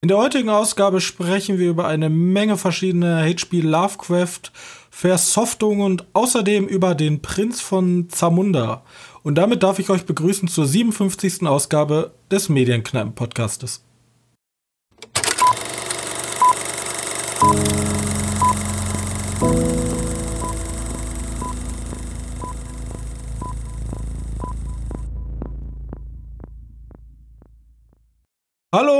In der heutigen Ausgabe sprechen wir über eine Menge verschiedener HP Lovecraft Versoftungen und außerdem über den Prinz von Zamunda. Und damit darf ich euch begrüßen zur 57. Ausgabe des Medienkneipen-Podcastes. Hallo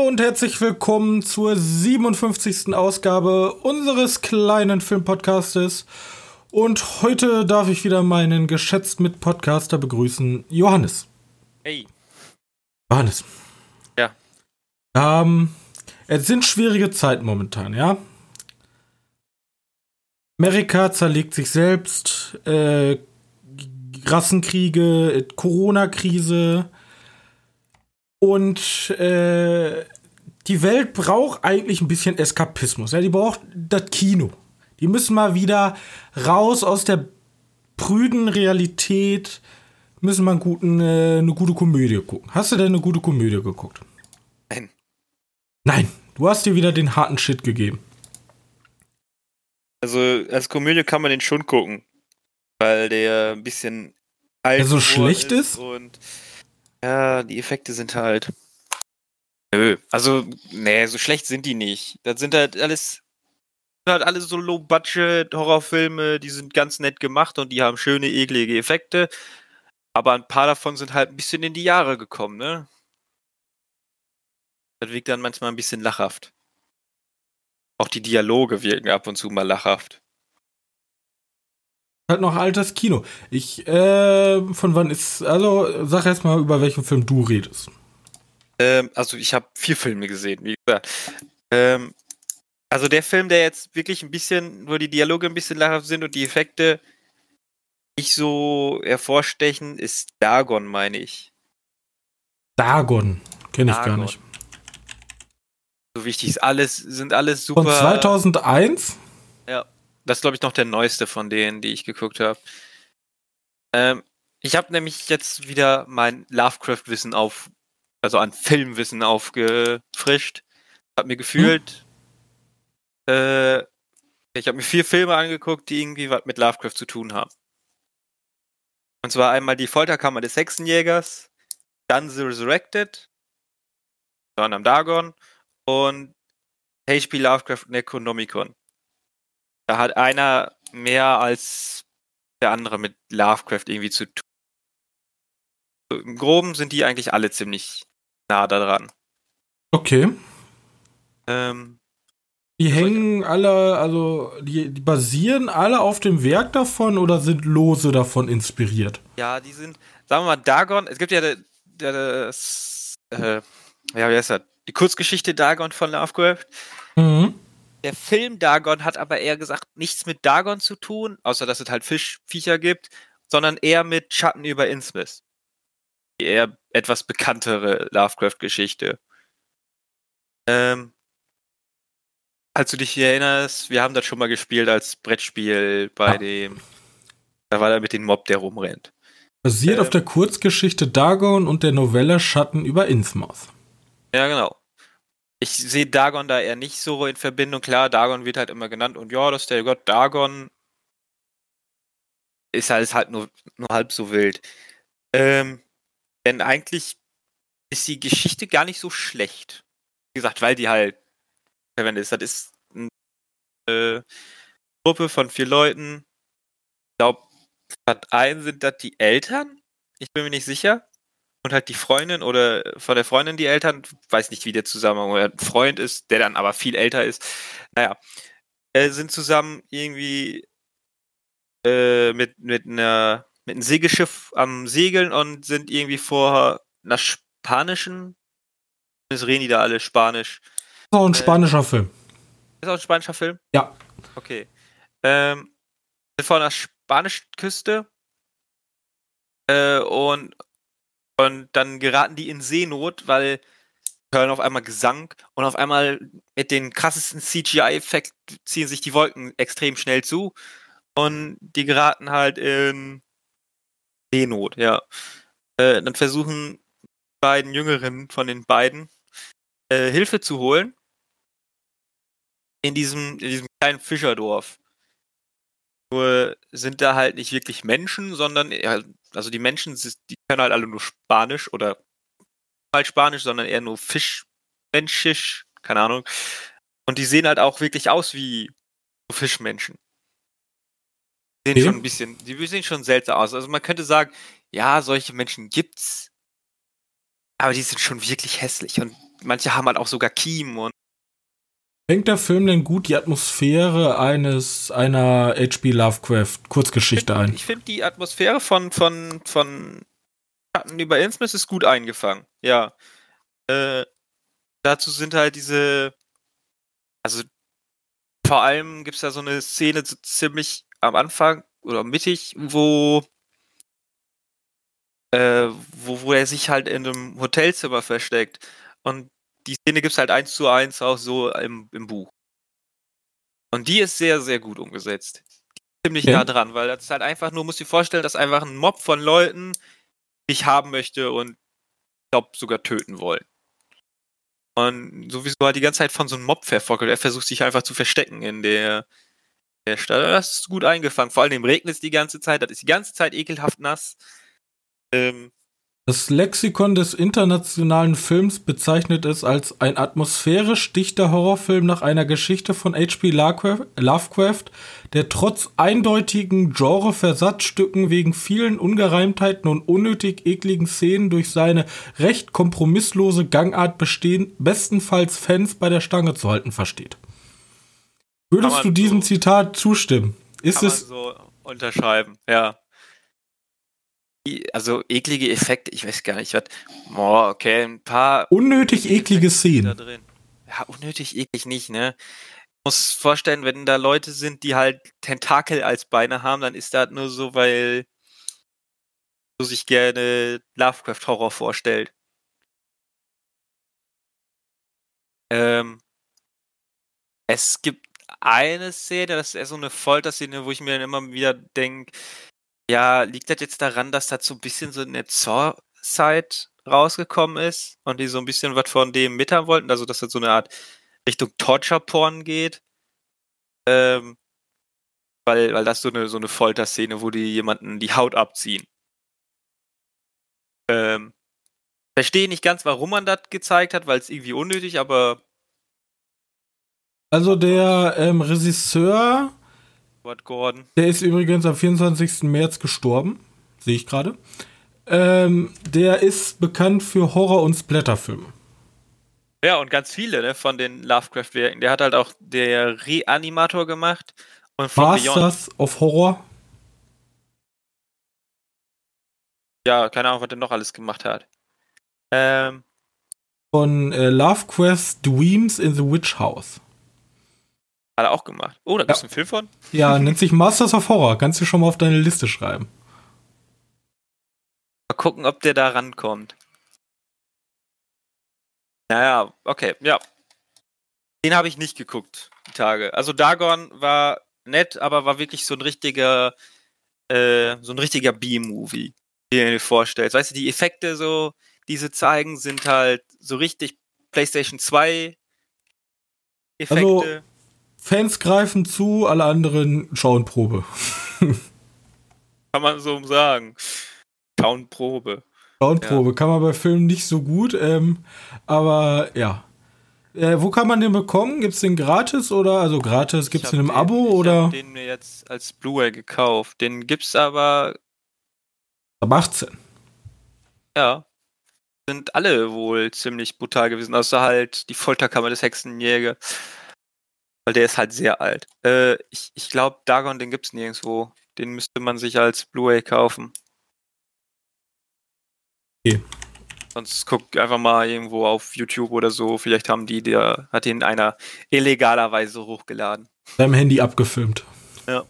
und herzlich willkommen zur 57. Ausgabe unseres kleinen Filmpodcastes. Und heute darf ich wieder meinen geschätzten Mitpodcaster begrüßen, Johannes. Hey. Johannes. Ja. Ähm, es sind schwierige Zeiten momentan, ja? Amerika zerlegt sich selbst, äh, Rassenkriege, Corona-Krise, und äh, die Welt braucht eigentlich ein bisschen Eskapismus. Ja? Die braucht das Kino. Die müssen mal wieder raus aus der prüden Realität, müssen mal guten, äh, eine gute Komödie gucken. Hast du denn eine gute Komödie geguckt? Nein. Nein, du hast dir wieder den harten Shit gegeben. Also als Komödie kann man den schon gucken, weil der ein bisschen alt Der so schlecht ist? und ja, die Effekte sind halt. Nö, also, nee, so schlecht sind die nicht. Das sind halt alles. Sind halt alles so Low-Budget-Horrorfilme, die sind ganz nett gemacht und die haben schöne, eklige Effekte. Aber ein paar davon sind halt ein bisschen in die Jahre gekommen, ne? Das wirkt dann manchmal ein bisschen lachhaft. Auch die Dialoge wirken ab und zu mal lachhaft halt noch altes Kino. Ich, äh, von wann ist, also sag erst mal, über welchen Film du redest. Ähm, also ich habe vier Filme gesehen, wie gesagt. Ähm, also der Film, der jetzt wirklich ein bisschen, wo die Dialoge ein bisschen lachhaft sind und die Effekte nicht so hervorstechen, ist Dagon, meine ich. Dagon, kenne ich Dagon. gar nicht. So wichtig ist alles, sind alles super. Von 2001? Ja. Das ist, glaube ich, noch der neueste von denen, die ich geguckt habe. Ähm, ich habe nämlich jetzt wieder mein Lovecraft-Wissen auf, also an Filmwissen aufgefrischt. Hab mir gefühlt, hm. äh, ich habe mir vier Filme angeguckt, die irgendwie was mit Lovecraft zu tun haben. Und zwar einmal die Folterkammer des Hexenjägers, dann The Resurrected, dann am Dagon und H.P. Lovecraft Necronomicon. Da hat einer mehr als der andere mit Lovecraft irgendwie zu tun. Im Groben sind die eigentlich alle ziemlich nah daran. Okay. Ähm, die hängen alle, also die, die, basieren alle auf dem Werk davon oder sind lose davon inspiriert? Ja, die sind, sagen wir mal, Dagon, es gibt ja das, äh, ja, wie heißt das? Die Kurzgeschichte Dagon von Lovecraft. Mhm. Der Film Dagon hat aber eher gesagt nichts mit Dagon zu tun, außer dass es halt Fischviecher gibt, sondern eher mit Schatten über Innsmouth. Eher etwas bekanntere Lovecraft-Geschichte. Ähm, als du dich erinnerst, wir haben das schon mal gespielt als Brettspiel bei ja. dem. Da war er mit dem Mob, der rumrennt. Basiert ähm, auf der Kurzgeschichte Dagon und der Novelle Schatten über Innsmouth. Ja, genau ich sehe Dagon da eher nicht so in Verbindung. Klar, Dagon wird halt immer genannt und ja, das ist der Gott Dagon. Ist halt, halt nur, nur halb so wild. Ähm, denn eigentlich ist die Geschichte gar nicht so schlecht. Wie gesagt, weil die halt verwendet ist. Das ist eine äh, Gruppe von vier Leuten. Ich glaube, Stadt 1 sind das die Eltern. Ich bin mir nicht sicher und halt die Freundin oder von der Freundin die Eltern, weiß nicht, wie der Zusammenhang oder ein Freund ist, der dann aber viel älter ist. Naja, äh, sind zusammen irgendwie äh, mit, mit, einer, mit einem Segelschiff am Segeln und sind irgendwie vor einer spanischen, das reden die da alle Spanisch. Ist auch ein äh, spanischer Film. Ist auch ein spanischer Film? Ja. Okay. Ähm, vor einer spanischen Küste äh, und und dann geraten die in Seenot, weil hören auf einmal Gesang und auf einmal mit den krassesten CGI-Effekten ziehen sich die Wolken extrem schnell zu und die geraten halt in Seenot, ja. Äh, dann versuchen die beiden Jüngeren von den beiden äh, Hilfe zu holen in diesem, in diesem kleinen Fischerdorf. Nur sind da halt nicht wirklich Menschen, sondern also die Menschen, die können halt alle nur Spanisch oder halt Spanisch, sondern eher nur Fischmenschisch, keine Ahnung. Und die sehen halt auch wirklich aus wie Fischmenschen. Die sehen okay. schon ein bisschen, die sehen schon seltsam aus. Also man könnte sagen, ja, solche Menschen gibt's, aber die sind schon wirklich hässlich und manche haben halt auch sogar Kiemen und Fängt der Film denn gut die Atmosphäre eines einer H.P. Lovecraft Kurzgeschichte ich find, ein? Ich finde die Atmosphäre von von von Schatten über Innsmouth ist gut eingefangen. Ja. Äh, dazu sind halt diese also vor allem gibt es da so eine Szene so ziemlich am Anfang oder mittig, wo äh, wo, wo er sich halt in einem Hotelzimmer versteckt. Und die Szene gibt es halt eins zu eins auch so im, im Buch. Und die ist sehr, sehr gut umgesetzt. Ziemlich okay. nah dran, weil das ist halt einfach nur, muss dir vorstellen, dass einfach ein Mob von Leuten dich haben möchte und ich glaube sogar töten wollen. Und sowieso halt die ganze Zeit von so einem Mob verfockelt. Er versucht sich einfach zu verstecken in der. Das ist gut eingefangen. Vor allem regnet es die ganze Zeit. Das ist die ganze Zeit ekelhaft nass. Ähm, das Lexikon des internationalen Films bezeichnet es als ein atmosphärisch dichter Horrorfilm nach einer Geschichte von H.P. Lovecraft, der trotz eindeutigen Genre-Versatzstücken wegen vielen Ungereimtheiten und unnötig ekligen Szenen durch seine recht kompromisslose Gangart bestehen, bestenfalls Fans bei der Stange zu halten versteht. Würdest du diesem so, Zitat zustimmen? Ist es so unterschreiben, ja also eklige Effekte, ich weiß gar nicht, was. Boah, okay, ein paar. Unnötig eklige Szenen. Da drin. Ja, unnötig eklig nicht, ne? Ich muss vorstellen, wenn da Leute sind, die halt Tentakel als Beine haben, dann ist das nur so, weil so sich gerne Lovecraft-Horror vorstellt. Ähm, es gibt eine Szene, das ist eher so eine Folterszene, wo ich mir dann immer wieder denke, ja, liegt das jetzt daran, dass das so ein bisschen so in der Saw-Zeit rausgekommen ist und die so ein bisschen was von dem mithaben wollten, also dass das so eine Art Richtung Torture-Porn geht? Ähm, weil, weil das so eine, so eine Folterszene, wo die jemanden die Haut abziehen. Ähm, verstehe nicht ganz, warum man das gezeigt hat, weil es irgendwie unnötig, aber. Also der ähm, Regisseur Edward Gordon. Der ist übrigens am 24. März gestorben. Sehe ich gerade. Ähm, der ist bekannt für Horror- und Splatterfilme. Ja, und ganz viele ne, von den Lovecraft-Werken. Der hat halt auch der Reanimator gemacht. Und Masters Beyond. of Horror. Ja, keine Ahnung, was der noch alles gemacht hat. Ähm. Von äh, Lovecraft Dreams in the Witch House. Hat er auch gemacht. Oh, da gibt es ja. einen Film von? Ja, nennt sich Masters of Horror. Kannst du schon mal auf deine Liste schreiben. Mal gucken, ob der da rankommt. Naja, okay, ja. Den habe ich nicht geguckt, die Tage. Also Dagon war nett, aber war wirklich so ein richtiger, äh, so ein richtiger B-Movie, wie du dir vorstellst. Weißt du, die Effekte so, die sie zeigen, sind halt so richtig PlayStation 2 Effekte. Also, Fans greifen zu, alle anderen schauen Probe. kann man so sagen. Schauen Probe. Schauen Probe. Ja. Kann man bei Filmen nicht so gut, ähm, aber ja. Äh, wo kann man den bekommen? Gibt es den gratis oder also gratis? Gibt es den im Abo ich oder? Ich habe den mir jetzt als Blu-ray gekauft. Den gibt's aber ab 18. Ja. Sind alle wohl ziemlich brutal gewesen, außer halt die Folterkammer des Hexenjäger. Weil der ist halt sehr alt. Äh, ich ich glaube, Dagon, den gibt es nirgendwo. Den müsste man sich als Blu-ray kaufen. Okay. Sonst guck einfach mal irgendwo auf YouTube oder so. Vielleicht haben die, der hat ihn einer illegalerweise hochgeladen. Seinem Handy abgefilmt. Ja.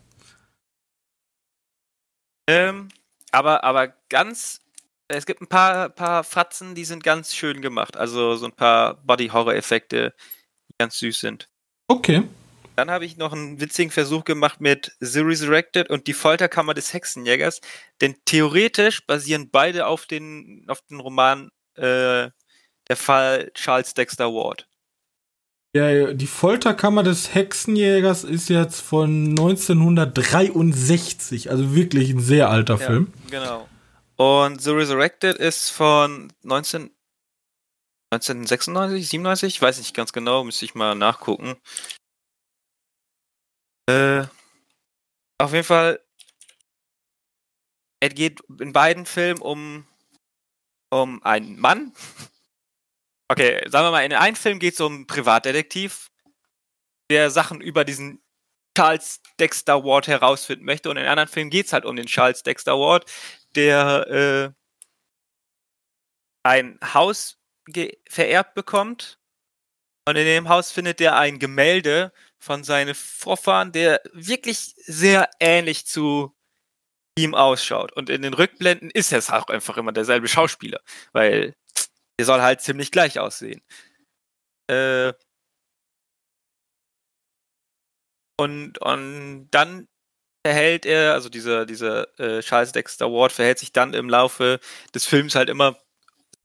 Ähm, aber, aber ganz, es gibt ein paar, paar Fratzen, die sind ganz schön gemacht. Also so ein paar Body-Horror-Effekte, die ganz süß sind. Okay. Dann habe ich noch einen witzigen Versuch gemacht mit The Resurrected und die Folterkammer des Hexenjägers. Denn theoretisch basieren beide auf den, auf den Roman äh, Der Fall Charles Dexter Ward. Ja, die Folterkammer des Hexenjägers ist jetzt von 1963, also wirklich ein sehr alter Ja, Film. genau. Und The Resurrected ist von 19, 1996, 97, ich weiß nicht ganz genau, müsste ich mal nachgucken. Äh, auf jeden Fall, es geht in beiden Filmen um, um einen Mann. Okay, sagen wir mal, in einem Film geht es um einen Privatdetektiv, der Sachen über diesen Charles Dexter Ward herausfinden möchte. Und in anderen Filmen geht es halt um den Charles Dexter Ward, der äh, ein Haus vererbt bekommt. Und in dem Haus findet er ein Gemälde von seinen Vorfahren, der wirklich sehr ähnlich zu ihm ausschaut. Und in den Rückblenden ist es auch einfach immer derselbe Schauspieler, weil der soll halt ziemlich gleich aussehen. Äh, und, und dann verhält er, also dieser, dieser äh, Charles Dexter Ward verhält sich dann im Laufe des Films halt immer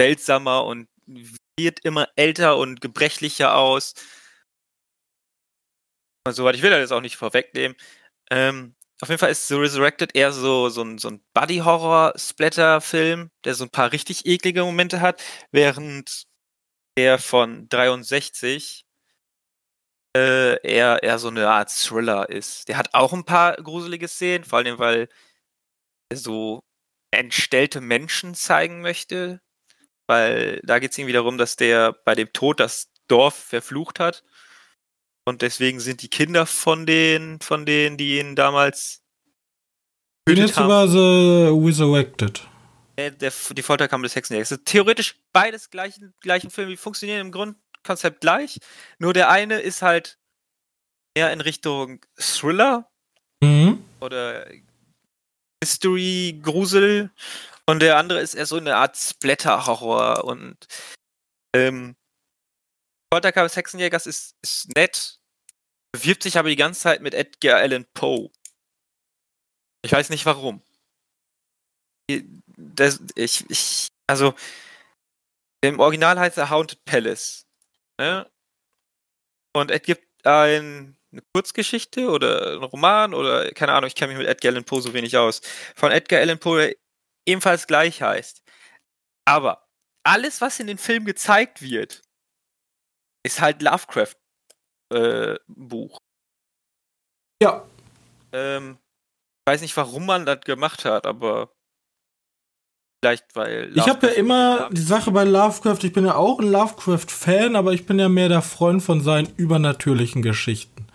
seltsamer und wird immer älter und gebrechlicher aus. Soweit ich will das auch nicht vorwegnehmen. Ähm, auf jeden Fall ist The Resurrected eher so, so ein, so ein Buddy-Horror-Splatter-Film, der so ein paar richtig eklige Momente hat, während der von 63 äh, eher, eher so eine Art Thriller ist. Der hat auch ein paar gruselige Szenen, vor allem weil er so entstellte Menschen zeigen möchte. Weil da geht es irgendwie darum, dass der bei dem Tod das Dorf verflucht hat. Und deswegen sind die Kinder von denen, von denen, die ihn damals jetzt über The Resurrected. äh, der, die Folterkammer des Hexenjägers. Theoretisch beides gleichen, gleichen Filme, die funktionieren im Grundkonzept gleich. Nur der eine ist halt eher in Richtung Thriller Mhm. oder Mystery, Grusel. Und der andere ist eher so eine Art Splatter-Horror. Und ähm, Folterkammer des Hexenjägers ist, ist nett, bewirbt sich aber die ganze Zeit mit Edgar Allan Poe. Ich weiß nicht warum. Das, ich, ich, also, im Original heißt er Haunted Palace. Ne? Und es gibt ein, eine Kurzgeschichte oder einen Roman oder keine Ahnung, ich kenne mich mit Edgar Allan Poe so wenig aus. Von Edgar Allan Poe, ebenfalls gleich heißt. Aber alles, was in den Film gezeigt wird, ist halt Lovecraft äh, Buch. Ja, Ähm, ich weiß nicht, warum man das gemacht hat, aber vielleicht weil. ich habe ja Lovecraft- immer die Sache bei Lovecraft, ich bin ja auch ein Lovecraft-Fan, aber ich bin ja mehr der Freund von seinen übernatürlichen Geschichten.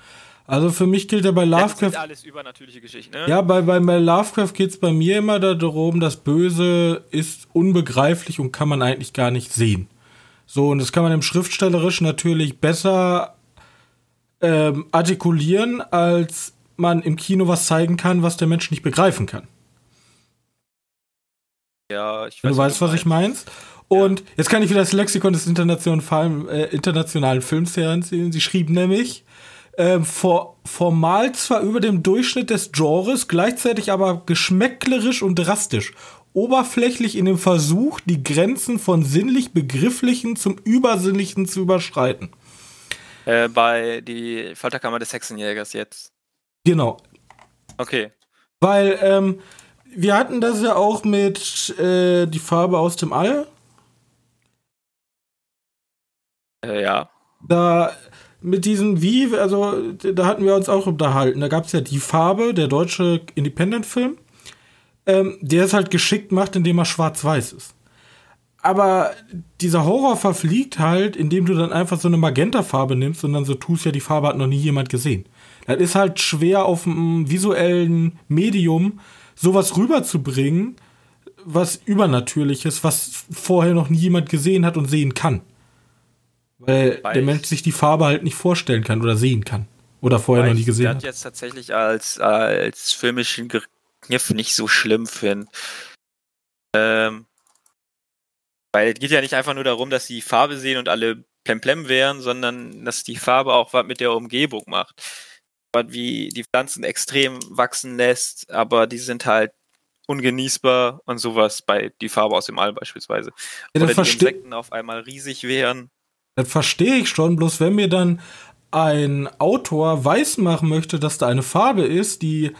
Also für mich gilt ja bei Ja, das Lovecraft, alles übernatürliche Geschichten, ne? ja, bei, bei, bei Lovecraft geht es bei mir immer darum, das Böse ist unbegreiflich und kann man eigentlich gar nicht sehen. So, und das kann man im Schriftstellerischen natürlich besser ähm, artikulieren, als man im Kino was zeigen kann, was der Mensch nicht begreifen kann. Ja, ich Wenn du weißt, was ich meinst. Und jetzt kann ich wieder das Lexikon des internationalen, äh, internationalen Films heranziehen. Sie schrieb nämlich, ähm, for, formal zwar über dem Durchschnitt des Genres, gleichzeitig aber geschmäcklerisch und drastisch. Oberflächlich in dem Versuch, die Grenzen von sinnlich-begrifflichen zum Übersinnlichen zu überschreiten. Äh, bei die Folterkammer des Hexenjägers jetzt. Genau. Okay. Weil, ähm, wir hatten das ja auch mit äh, die Farbe aus dem All. Äh, ja. da mit diesen wie, also da hatten wir uns auch unterhalten. Da gab es ja die Farbe, der deutsche Independent-Film, ähm, der es halt geschickt macht, indem er schwarz-weiß ist. Aber dieser Horror verfliegt halt, indem du dann einfach so eine Magenta-Farbe nimmst und dann so tust, ja, die Farbe hat noch nie jemand gesehen. Das ist halt schwer auf einem visuellen Medium sowas rüberzubringen, was übernatürliches, was vorher noch nie jemand gesehen hat und sehen kann. Weil Weil der ich- Mensch sich die Farbe halt nicht vorstellen kann oder sehen kann. Oder vorher Weil noch nie ich gesehen das hat. jetzt tatsächlich als, als filmischen Kniff nicht so schlimm finde. Ähm, weil es geht ja nicht einfach nur darum, dass sie die Farbe sehen und alle plemplem wären, sondern dass die Farbe auch was mit der Umgebung macht. Was wie die Pflanzen extrem wachsen lässt, aber die sind halt ungenießbar und sowas bei die Farbe aus dem All beispielsweise. Ja, Oder die Insekten auf einmal riesig wären. Das verstehe ich schon, bloß wenn mir dann ein Autor weismachen möchte, dass da eine Farbe ist, die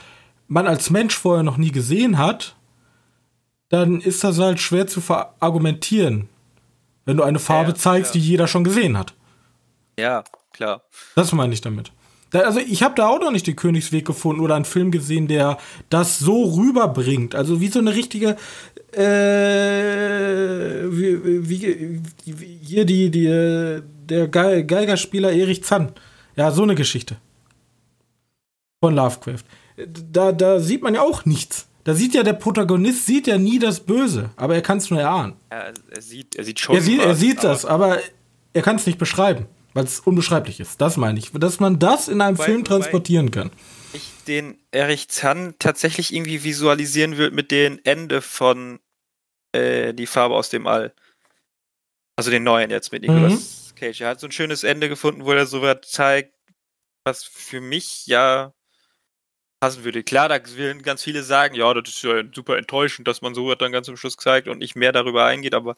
man als Mensch vorher noch nie gesehen hat, dann ist das halt schwer zu verargumentieren, wenn du eine Farbe Ja, zeigst, ja. die jeder schon gesehen hat. Ja, klar. Das meine ich damit. Da, also ich habe da auch noch nicht den Königsweg gefunden oder einen Film gesehen, der das so rüberbringt. Also wie so eine richtige, äh, wie, wie, wie hier die, die, der Ge Geigerspieler Erich Zann. Ja, so eine Geschichte. Von Lovecraft. Da, da sieht man ja auch nichts. Da sieht ja der Protagonist sieht ja nie das Böse, aber er kann es nur erahnen. Ja, er sieht, er sieht schon. Er sieht, er was, sieht aber- das, aber er kann es nicht beschreiben, weil es unbeschreiblich ist. Das meine ich. Dass man das in einem Wobei- Film transportieren kann. ich den Erich Zann tatsächlich irgendwie visualisieren will mit dem Ende von äh, Die Farbe aus dem All. Also den neuen jetzt mit Nicolas Cage. Er hat so ein schönes Ende gefunden, wo er so was zeigt, was für mich ja passen würde. Klar, da will ganz viele sagen, ja, das ist ja super enttäuschend, dass man so was dann ganz zum Schluss zeigt und nicht mehr darüber eingeht, aber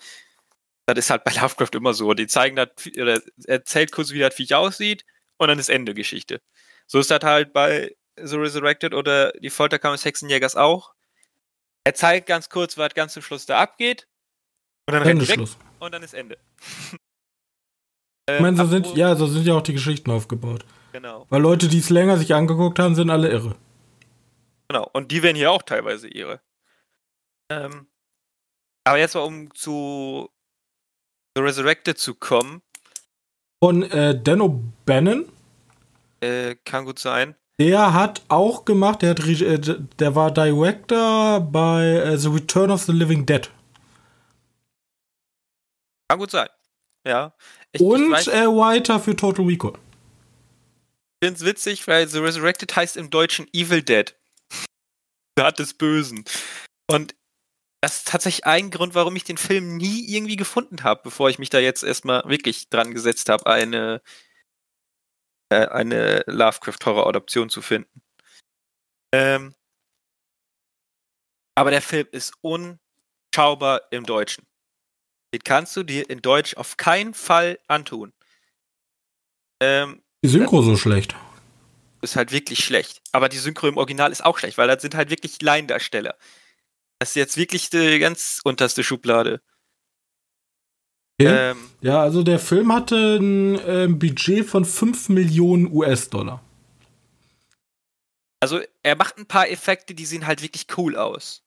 das ist halt bei Lovecraft immer so. Die zeigen das, oder er erzählt kurz, wie das Viech aussieht und dann ist Ende Geschichte. So ist das halt bei The Resurrected oder die Folterkammer des Hexenjägers auch. Er zeigt ganz kurz, was ganz zum Schluss da abgeht. Und dann rennt Ende er weg und dann ist Ende. Ich meine, so sind, apropos- ja, so sind ja auch die Geschichten aufgebaut. Genau, Weil Leute, die es länger sich angeguckt haben, sind alle irre. genau. Und die werden hier auch teilweise ihre. Ähm, aber jetzt mal, um zu The Resurrected zu kommen, Von äh, Dan O'Bannon, äh, kann gut sein. der hat auch gemacht, der, hat, äh, der war Director bei äh, The Return of the Living Dead. Kann gut sein. Ja. Ich, Und ich äh, Writer für Total Recall. finde es witzig, weil The Resurrected heißt im Deutschen Evil Dead. Tat des Bösen. Und das ist tatsächlich ein Grund, warum ich den Film nie irgendwie gefunden habe, bevor ich mich da jetzt erstmal wirklich dran gesetzt habe, eine, äh, eine Lovecraft-Horror-Adaption zu finden. Ähm, aber der Film ist unschaubar im Deutschen. Den kannst du dir in Deutsch auf keinen Fall antun. Ähm, Die Synchro so schlecht. ist halt wirklich schlecht. Aber die Synchro im Original ist auch schlecht, weil das sind halt wirklich Laiendarsteller. Das ist jetzt wirklich die ganz unterste Schublade. Okay. Ähm, Ja, also der Film hatte ein ähm, Budget von 5 Millionen US-Dollar. also er macht ein paar Effekte, die sehen halt wirklich cool aus.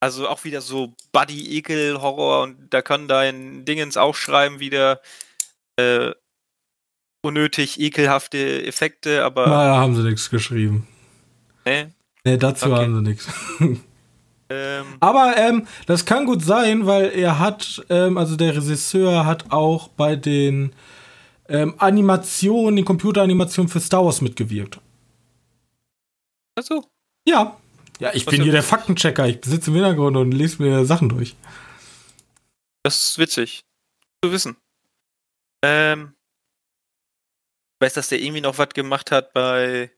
Also auch wieder so Buddy-Ekel-Horror und da kann dein Dingens auch schreiben, wieder äh, unnötig ekelhafte Effekte, aber Na, da haben sie nichts geschrieben. ne, Nee, dazu Okay. haben sie nichts. ähm, Aber ähm, das kann gut sein, weil er hat, ähm, also der Regisseur hat auch bei den ähm, Animationen, den Computeranimationen für Star Wars mitgewirkt. also, Ja. Ja, ich Was bin hier der Faktenchecker. Ich sitze im Hintergrund und lese mir Sachen durch. Das ist witzig zu wissen. Ähm, ich weiß, dass der irgendwie noch was gemacht hat bei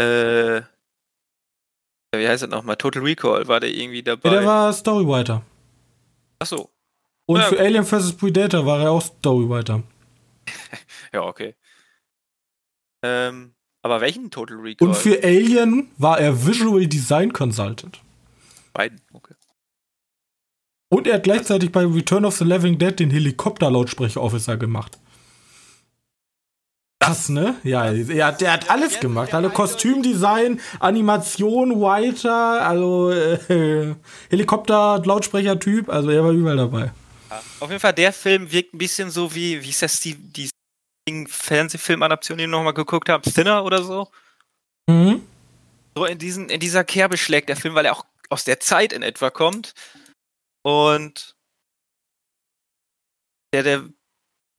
äh, wie heißt das nochmal? Total Recall war der irgendwie dabei. Ja, der war Storywriter. Achso, Und Ja. für Alien vs. Predator war er auch Storywriter. ja, okay. Ähm, aber welchen Total Recall? Und für Alien war er Visual Design Consultant. beiden. Okay. Und er hat gleichzeitig bei Return of the Living Dead den Helikopter-Lautsprecher-Officer gemacht. Krass, ne? Ja, er hat, der hat alles Ja, gemacht. Also Kostümdesign, Animation, Writer, also äh, Helikopter-Lautsprecher-Typ. Also er war überall dabei. Ja. Auf jeden Fall, der Film wirkt ein bisschen so wie, wie ist das, die, die Fernsehfilm-Adaption, die wir nochmal geguckt haben? Thinner oder so? Mhm. so in, diesen, in dieser Kerbe schlägt der Film, weil er auch aus der Zeit in etwa kommt. Und der, der,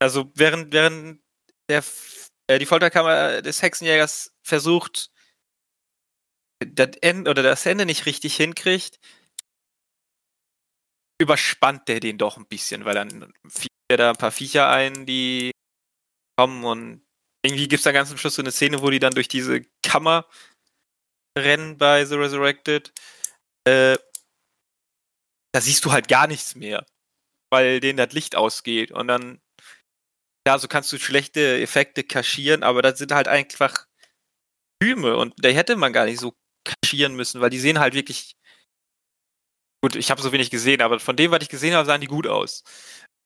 also während, während der, die Folterkammer des Hexenjägers versucht, das Ende oder das Ende nicht richtig hinkriegt, überspannt der den doch ein bisschen, weil dann fiel er da ein paar Viecher ein, die kommen und irgendwie gibt es da ganz am Schluss so eine Szene, wo die dann durch diese Kammer rennen bei The Resurrected. Äh, da siehst du halt gar nichts mehr, weil denen das Licht ausgeht und dann ja, so kannst du schlechte Effekte kaschieren, aber das sind halt einfach Filme und da hätte man gar nicht so kaschieren müssen, weil die sehen halt wirklich gut, ich habe so wenig gesehen, aber von dem, was ich gesehen habe, sahen die gut aus.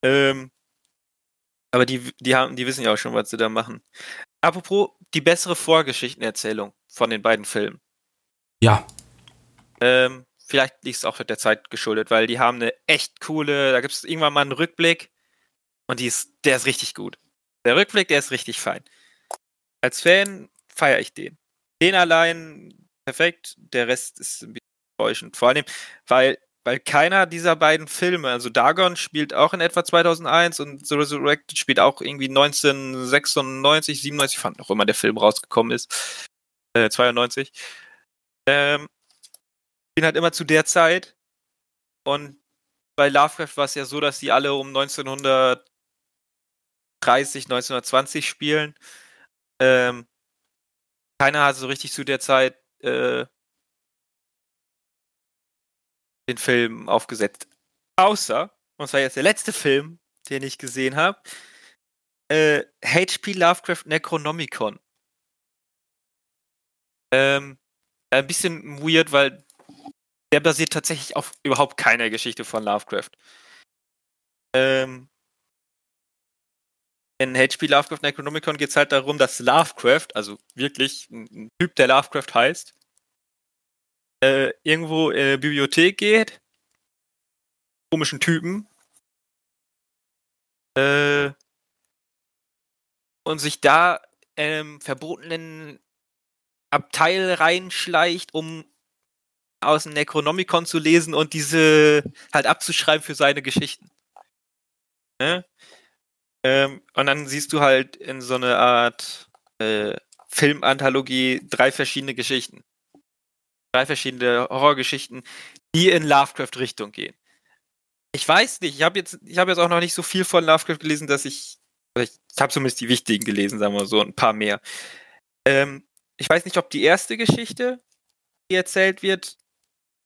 Ähm, aber die, die haben, die wissen ja auch schon, was sie da machen. Apropos die bessere Vorgeschichtenerzählung von den beiden Filmen. Ja. Ähm, vielleicht liegt es auch der Zeit geschuldet, weil die haben eine echt coole, da gibt es irgendwann mal einen Rückblick und die ist, der ist richtig gut. Der Rückblick, der ist richtig fein. Als Fan feiere ich den. Den allein perfekt, der Rest ist ein bisschen enttäuschend. Vor allem, weil, weil keiner dieser beiden Filme, also Dagon spielt auch in etwa 2001 und The Resurrected spielt auch irgendwie 1996, 97, fand auch immer der Film rausgekommen ist, äh, 92. Ähm, spielen halt immer zu der Zeit und bei Lovecraft war es ja so, dass die alle um 1930, 1920 spielen. Ähm, keiner hat so richtig zu der Zeit äh, den Film aufgesetzt. Außer, und zwar jetzt der letzte Film, den ich gesehen habe, äh, H.P. Lovecraft Necronomicon. Ähm, ein bisschen weird, weil der basiert tatsächlich auf überhaupt keiner Geschichte von Lovecraft. Ähm, in HP Lovecraft Necronomicon geht es halt darum, dass Lovecraft, also wirklich ein, Typ, der Lovecraft heißt, äh, irgendwo in eine Bibliothek geht, komischen Typen, äh, und sich da ähm, verbotenen Abteil reinschleicht, um aus dem Necronomicon zu lesen und diese halt abzuschreiben für seine Geschichten. Ne? Ähm, und dann siehst du halt in so eine Art äh, Filmanthologie drei verschiedene Geschichten. Drei verschiedene Horrorgeschichten, die in Lovecraft-Richtung gehen. Ich weiß nicht, ich habe jetzt, ich jetzt auch noch nicht so viel von Lovecraft gelesen, dass ich, ich habe zumindest die wichtigen gelesen, sagen wir so, ein paar mehr. Ähm, ich weiß nicht, ob die erste Geschichte, die erzählt wird,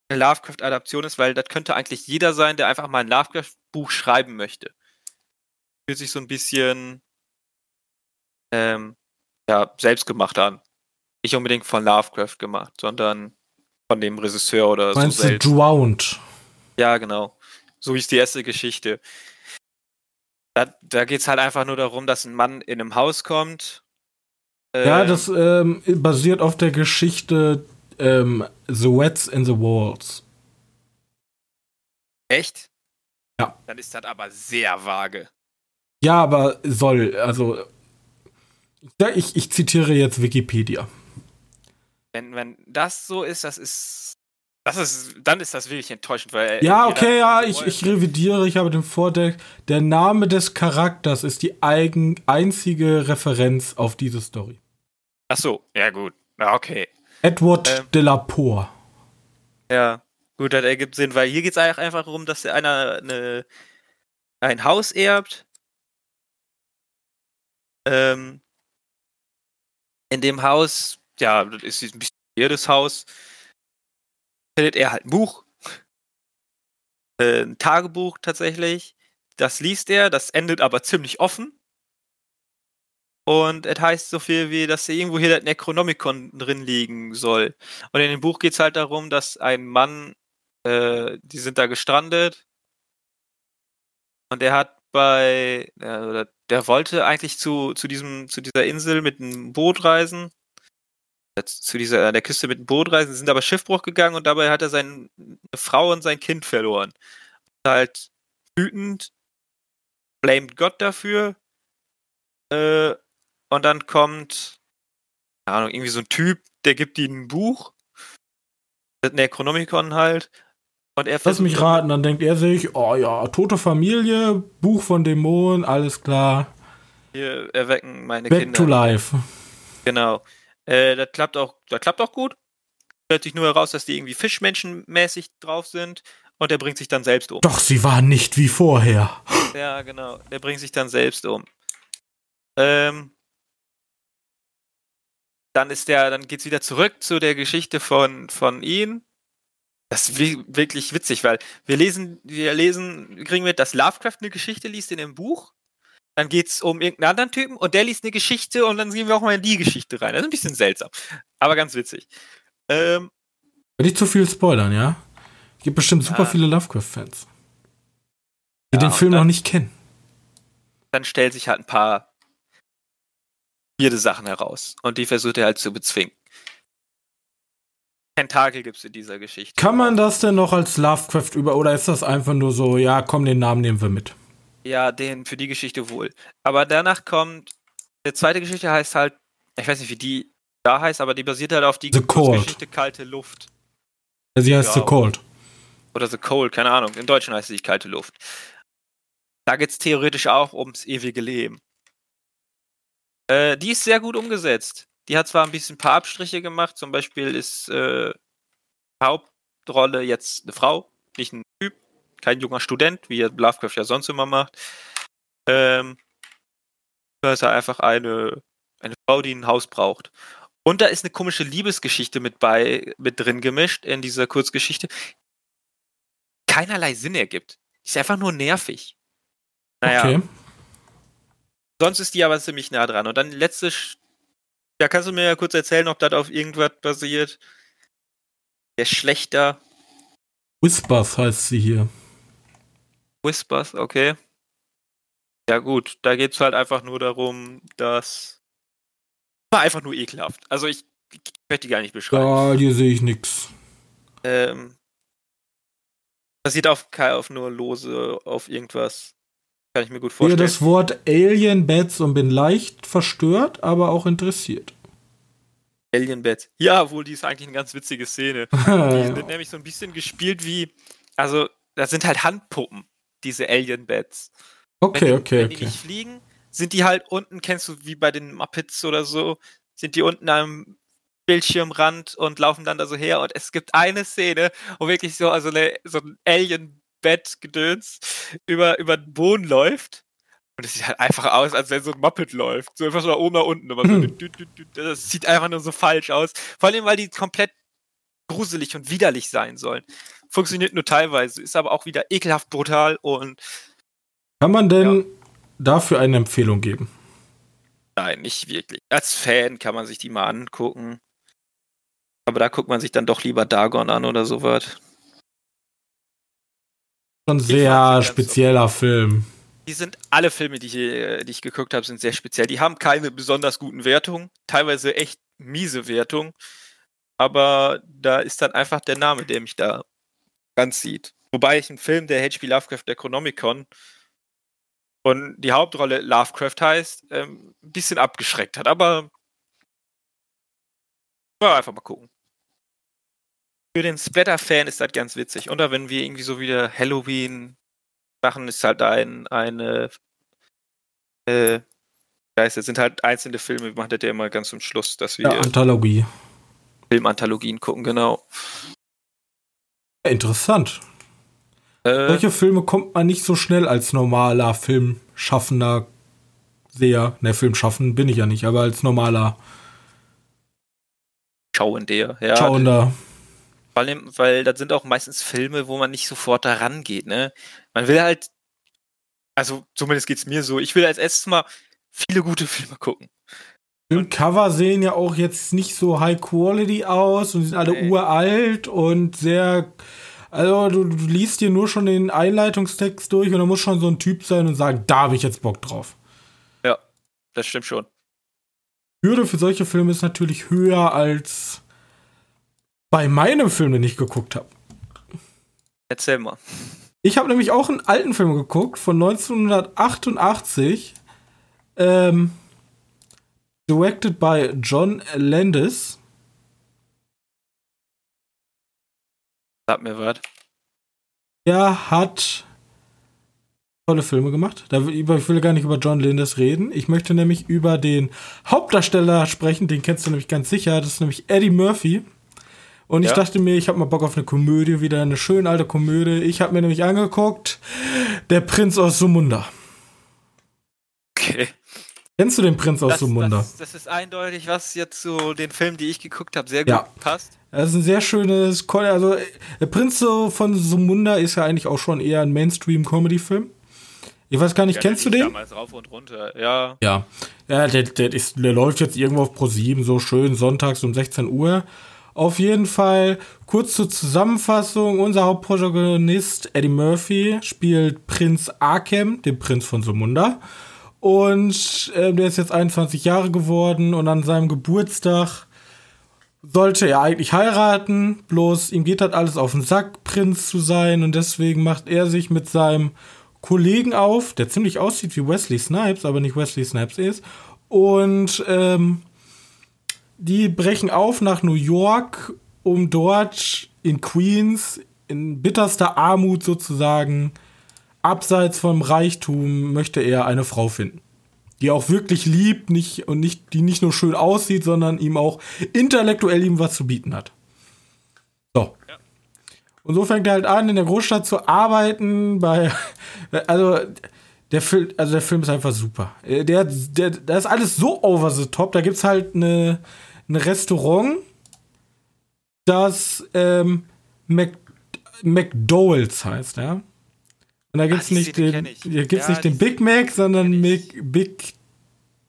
eine Lovecraft-Adaption ist, weil das könnte eigentlich jeder sein, der einfach mal ein Lovecraft-Buch schreiben möchte fühlt sich so ein bisschen ähm, ja, selbst gemacht an. Nicht unbedingt von Lovecraft gemacht, sondern von dem Regisseur oder Meinst so selbst. Du Drowned? Ja, genau. So ist die erste Geschichte. Da, da geht es halt einfach nur darum, dass ein Mann in einem Haus kommt. Ähm, ja, das ähm, basiert auf der Geschichte ähm, The Wets in the Walls. Echt? Ja. Dann ist das aber sehr vage. Ja, aber soll, also. Ich, ich zitiere jetzt Wikipedia. Wenn, wenn das so ist, das ist. Das ist, dann ist das wirklich enttäuschend, weil. Ja, okay, ja, ich, ich revidiere, ich habe den Vorteil, der Name des Charakters ist die eigen, einzige Referenz auf diese Story. Ach so, ja, gut. Ja, okay. Edward ähm, de la Poor. Ja, gut, das ergibt Sinn, weil hier geht es einfach darum, dass einer eine, ein Haus erbt ähm, in dem Haus, ja, das ist ein bisschen jedes Haus, findet er halt ein Buch, äh, ein Tagebuch tatsächlich. Das liest er, das endet aber ziemlich offen. Und es heißt so viel wie, dass irgendwo hier das Necronomicon drin liegen soll. Und in dem Buch geht es halt darum, dass ein Mann, äh, die sind da gestrandet. Und er hat bei, äh, oder der wollte eigentlich zu, zu, diesem, zu dieser Insel mit einem Boot reisen. Zu dieser, der Küste mit einem Boot reisen, sind aber Schiffbruch gegangen und dabei hat er seine Frau und sein Kind verloren. Halt wütend, blamed Gott dafür. Äh, und dann kommt, keine Ahnung, irgendwie so ein Typ, der gibt ihm ein Buch. Das Necronomicon halt. Und er Lass mich raten, dann denkt er sich, oh ja, tote Familie, Buch von Dämonen, alles klar. Wir erwecken meine Back Kinder. to life. Genau. Äh, das klappt auch, das klappt auch gut. Stellt sich nur heraus, dass die irgendwie Fischmenschenmäßig drauf sind und er bringt sich dann selbst um. Doch sie waren nicht wie vorher. Ja, genau. Der bringt sich dann selbst um. Ähm, dann ist der, dann geht's wieder zurück zu der Geschichte von, von ihm das ist wirklich witzig, weil wir lesen, wir lesen, kriegen mit, dass Lovecraft eine Geschichte liest in dem Buch. dann geht's um irgendeinen anderen Typen und der liest eine Geschichte und dann gehen wir auch mal in die Geschichte rein. Das ist ein bisschen seltsam, aber ganz witzig. Ähm, Nicht zu viel spoilern, ja? Es gibt bestimmt super Ja. viele Lovecraft-Fans, die Ja, den Film dann- noch nicht kennen. dann stellt sich halt ein paar weirde Sachen heraus und die versucht er halt zu bezwingen. Tentakel gibt's in dieser Geschichte. Kann man das denn noch als Lovecraft über oder ist das einfach nur so, ja, komm, den Namen nehmen wir mit? Ja, den für die Geschichte wohl. Aber danach kommt, die zweite Geschichte heißt halt, ich weiß nicht, wie die da heißt, aber die basiert halt auf die The Cold. Geschichte Kalte Luft. Sie heißt Ja. The Cold. Oder The Cold, keine Ahnung. Im Deutschen heißt sie die Kalte Luft. Da geht's theoretisch auch ums ewige Leben. Äh, die ist sehr gut umgesetzt. Die hat zwar ein bisschen ein paar Abstriche gemacht, zum Beispiel ist äh, Hauptrolle jetzt eine Frau, nicht ein Typ, kein junger Student, wie Lovecraft ja sonst immer macht. Ähm, da ist er einfach eine, eine Frau, die ein Haus braucht. Und da ist eine komische Liebesgeschichte mit bei, mit drin gemischt in dieser Kurzgeschichte. Keinerlei Sinn ergibt. Die ist einfach nur nervig. Naja, Okay. sonst ist die aber ziemlich nah dran. Und dann letzte, Da kannst du mir ja kurz erzählen, ob das auf irgendwas basiert. Der schlechter Whispers heißt sie hier. Whispers, okay. Ja gut, da geht's halt einfach nur darum, dass war einfach nur ekelhaft. Also ich, ich möchte die gar nicht beschreiben. Da, hier sehe ich nix. Ähm, basiert auf, auf nur lose, auf irgendwas. Kann ich mir gut vorstellen. das Wort Alien Bats und bin leicht verstört, aber auch interessiert. Alien Bats. Ja, wohl, die ist eigentlich eine ganz witzige Szene. Die sind nämlich so ein bisschen gespielt wie, also, das sind halt Handpuppen, diese Alien Bats. okay, wenn, okay, wenn die okay. nicht fliegen, sind die halt unten, kennst du wie bei den Muppets oder so, sind die unten am Bildschirmrand und laufen dann da so her und es gibt eine Szene, wo wirklich so, also eine, so ein Alien-Bett-Gedöns über, über den Boden läuft. Und es sieht halt einfach aus, als wenn so ein Muppet läuft. So einfach so nach oben nach unten. Aber so, Hm. das sieht einfach nur so falsch aus. Vor allem, weil die komplett gruselig und widerlich sein sollen. Funktioniert nur teilweise, ist aber auch wieder ekelhaft brutal und Kann man denn dafür eine Empfehlung geben? Nein, nicht wirklich. Als Fan kann man sich die mal angucken. Aber da guckt man sich dann doch lieber Dagon an oder sowas. Schon sehr spezieller Film. Die sind alle Filme, die ich, äh, die ich geguckt habe, sind sehr speziell. Die haben keine besonders guten Wertungen, teilweise echt miese Wertungen. Aber da ist dann einfach der Name, der mich da ganz sieht. Wobei ich einen Film, der H.P. Lovecraft, der Chronomicon, und die Hauptrolle Lovecraft heißt, ähm, ein bisschen abgeschreckt hat. Aber ja, einfach mal gucken. Für den Splatter-Fan ist das ganz witzig. Oder wenn wir irgendwie so wieder Halloween machen, ist halt ein, eine, äh, da ist, es sind halt einzelne Filme, wir machen das ja immer ganz zum Schluss, dass wir Ja, Anthologie. Filmanthologien gucken, genau. Ja, interessant. Äh, Solche Filme kommt man nicht so schnell als normaler Filmschaffender Seher. Ne, Filmschaffen bin ich ja nicht, aber als normaler Schau in der, ja. Schauender. Allem, weil das sind auch meistens Filme, wo man nicht sofort da rangeht, ne? Man will halt, also zumindest geht's mir so, ich will als erstes mal viele gute Filme gucken. Filmcover sehen ja auch jetzt nicht so high quality aus und sind alle Nee. uralt und sehr. Also, du, du liest dir nur schon den Einleitungstext durch und da muss schon so ein Typ sein und sagen, da habe ich jetzt Bock drauf. Ja, das stimmt schon. Hürde für solche Filme ist natürlich höher als bei meinem Film, den ich geguckt habe. Erzähl mal. Ich habe nämlich auch einen alten Film geguckt von 1988. Ähm, directed by John Landis. Sag mir was. Er hat tolle Filme gemacht. Da, will- über- ich will gar nicht über John Landis reden. Ich möchte nämlich über den Hauptdarsteller sprechen. Den kennst du nämlich ganz sicher. Das ist nämlich Eddie Murphy. Und ich Ja. dachte mir, ich habe mal Bock auf eine Komödie, wieder eine schön alte Komödie. Ich habe mir nämlich angeguckt, Der Prinz aus Sumunda. Okay. Kennst du den Prinz aus Das, Sumunda? das, das ist eindeutig, was jetzt so den Film, die ich geguckt habe, sehr gut Ja. passt. Das ist ein sehr schönes, also der Prinz so von Sumunda ist ja eigentlich auch schon eher ein Mainstream-Comedy-Film. Ich weiß gar nicht, Ja, kennst du den? Damals rauf und runter, ja. Ja. Ja, der, der, ist, der läuft jetzt irgendwo auf Pro 7, so schön sonntags um 16 Uhr. Auf jeden Fall, kurz zur Zusammenfassung: Unser Hauptprotagonist Eddie Murphy spielt Prinz Arkham, den Prinz von Sumunda. Und äh, der ist jetzt 21 Jahre geworden und an seinem Geburtstag sollte er eigentlich heiraten, bloß ihm geht das alles auf den Sack, Prinz zu sein und deswegen macht er sich mit seinem Kollegen auf, der ziemlich aussieht wie Wesley Snipes, aber nicht Wesley Snipes ist. Und ähm, die brechen auf nach New York, um dort in Queens in bitterster Armut sozusagen, abseits vom Reichtum, möchte er eine Frau finden. Die auch wirklich liebt, nicht und nicht, die nicht nur schön aussieht, sondern ihm auch intellektuell ihm was zu bieten hat. So. Und so fängt er halt an, in der Großstadt zu arbeiten, bei, also, der Film, also der Film ist einfach super. Äh, Der, der, da ist alles so over the top. Da gibt's halt eine, ein Restaurant, das ähm, Mac, McDowell's heißt, ja. Und da gibt's die nicht Szene den, da gibt's Ja, nicht den Big Mac, sondern ich. Big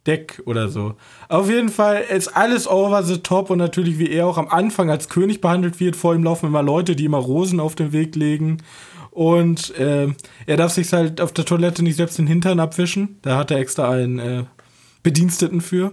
Deck oder so. Auf jeden Fall ist alles over the top und natürlich, wie er auch am Anfang als König behandelt wird. Vor ihm laufen immer Leute, die immer Rosen auf den Weg legen. Und äh, er darf sich halt auf der Toilette nicht selbst den Hintern abwischen. Da hat er extra einen äh, Bediensteten für.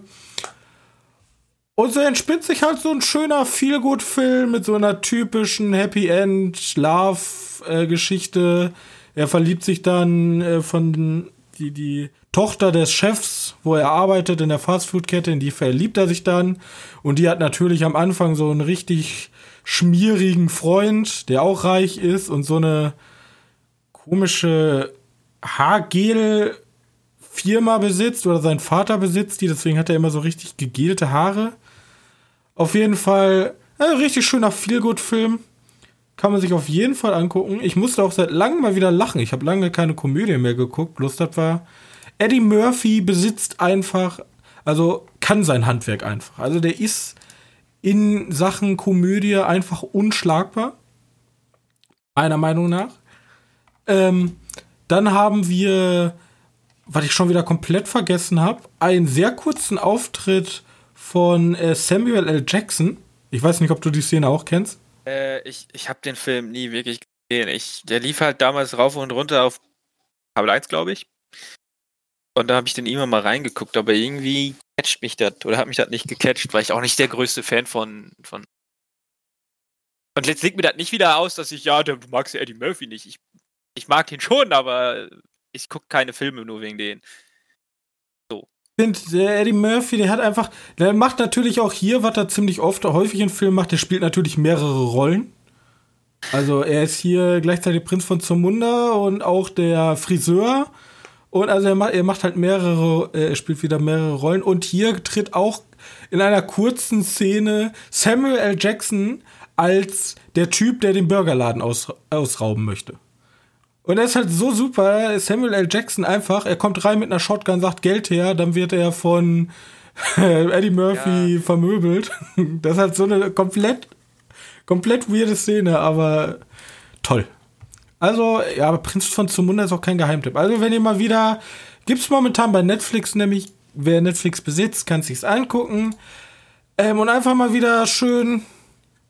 Und so entspinnt sich halt so ein schöner Feelgood-Film mit so einer typischen Happy End-Love-Geschichte. er verliebt sich dann äh, von die, die Tochter des Chefs, wo er arbeitet in der Fastfood-Kette, in die verliebt er sich dann. Und die hat natürlich am Anfang so einen richtig schmierigen Freund, der auch reich ist und so eine komische Haargel-Firma besitzt oder sein Vater besitzt die, deswegen hat er immer so richtig gegelte Haare. Auf jeden Fall ein richtig schöner Feelgood-Film. Kann man sich auf jeden Fall angucken. Ich musste auch seit langem mal wieder lachen. Ich habe lange keine Komödie mehr geguckt. Bloß das war. Eddie Murphy besitzt einfach, also kann sein Handwerk einfach. Also der ist in Sachen Komödie einfach unschlagbar. Meiner Meinung nach. Ähm, dann haben wir, was ich schon wieder komplett vergessen habe, einen sehr kurzen Auftritt von äh, Samuel L. Jackson. Ich weiß nicht, ob du die Szene auch kennst. Äh, ich ich habe den Film nie wirklich gesehen. Ich, der lief halt damals rauf und runter auf Kabel 1, glaube ich. Und da habe ich den immer mal reingeguckt, aber irgendwie catcht mich das oder hat mich das nicht gecatcht, weil ich auch nicht der größte Fan von. von und jetzt legt mir das nicht wieder aus, dass ich, ja, du magst Eddie Murphy nicht. Ich, ich mag den schon, aber ich gucke keine Filme nur wegen den. Finde, der Eddie Murphy, der hat einfach, der macht natürlich auch hier, was er ziemlich oft, häufig in Filmen macht, der spielt natürlich mehrere Rollen. Also er ist hier gleichzeitig Prinz von Zamunda und auch der Friseur. Und also er macht, er macht halt mehrere, äh, er spielt wieder mehrere Rollen. Und hier tritt auch in einer kurzen Szene Samuel L. Jackson als der Typ, der den Burgerladen aus, ausrauben möchte. Und er ist halt so super, Samuel L. Jackson einfach, er kommt rein mit einer Shotgun, sagt Geld her, dann wird er von Eddie Murphy Ja. vermöbelt. Das ist halt so eine komplett, komplett weirde Szene, aber toll. Also, ja, aber Prinz von Zamunda ist auch kein Geheimtipp. Also, wenn ihr mal wieder, gibt's momentan bei Netflix nämlich, wer Netflix besitzt, kann sich's angucken. Ähm, und einfach mal wieder schön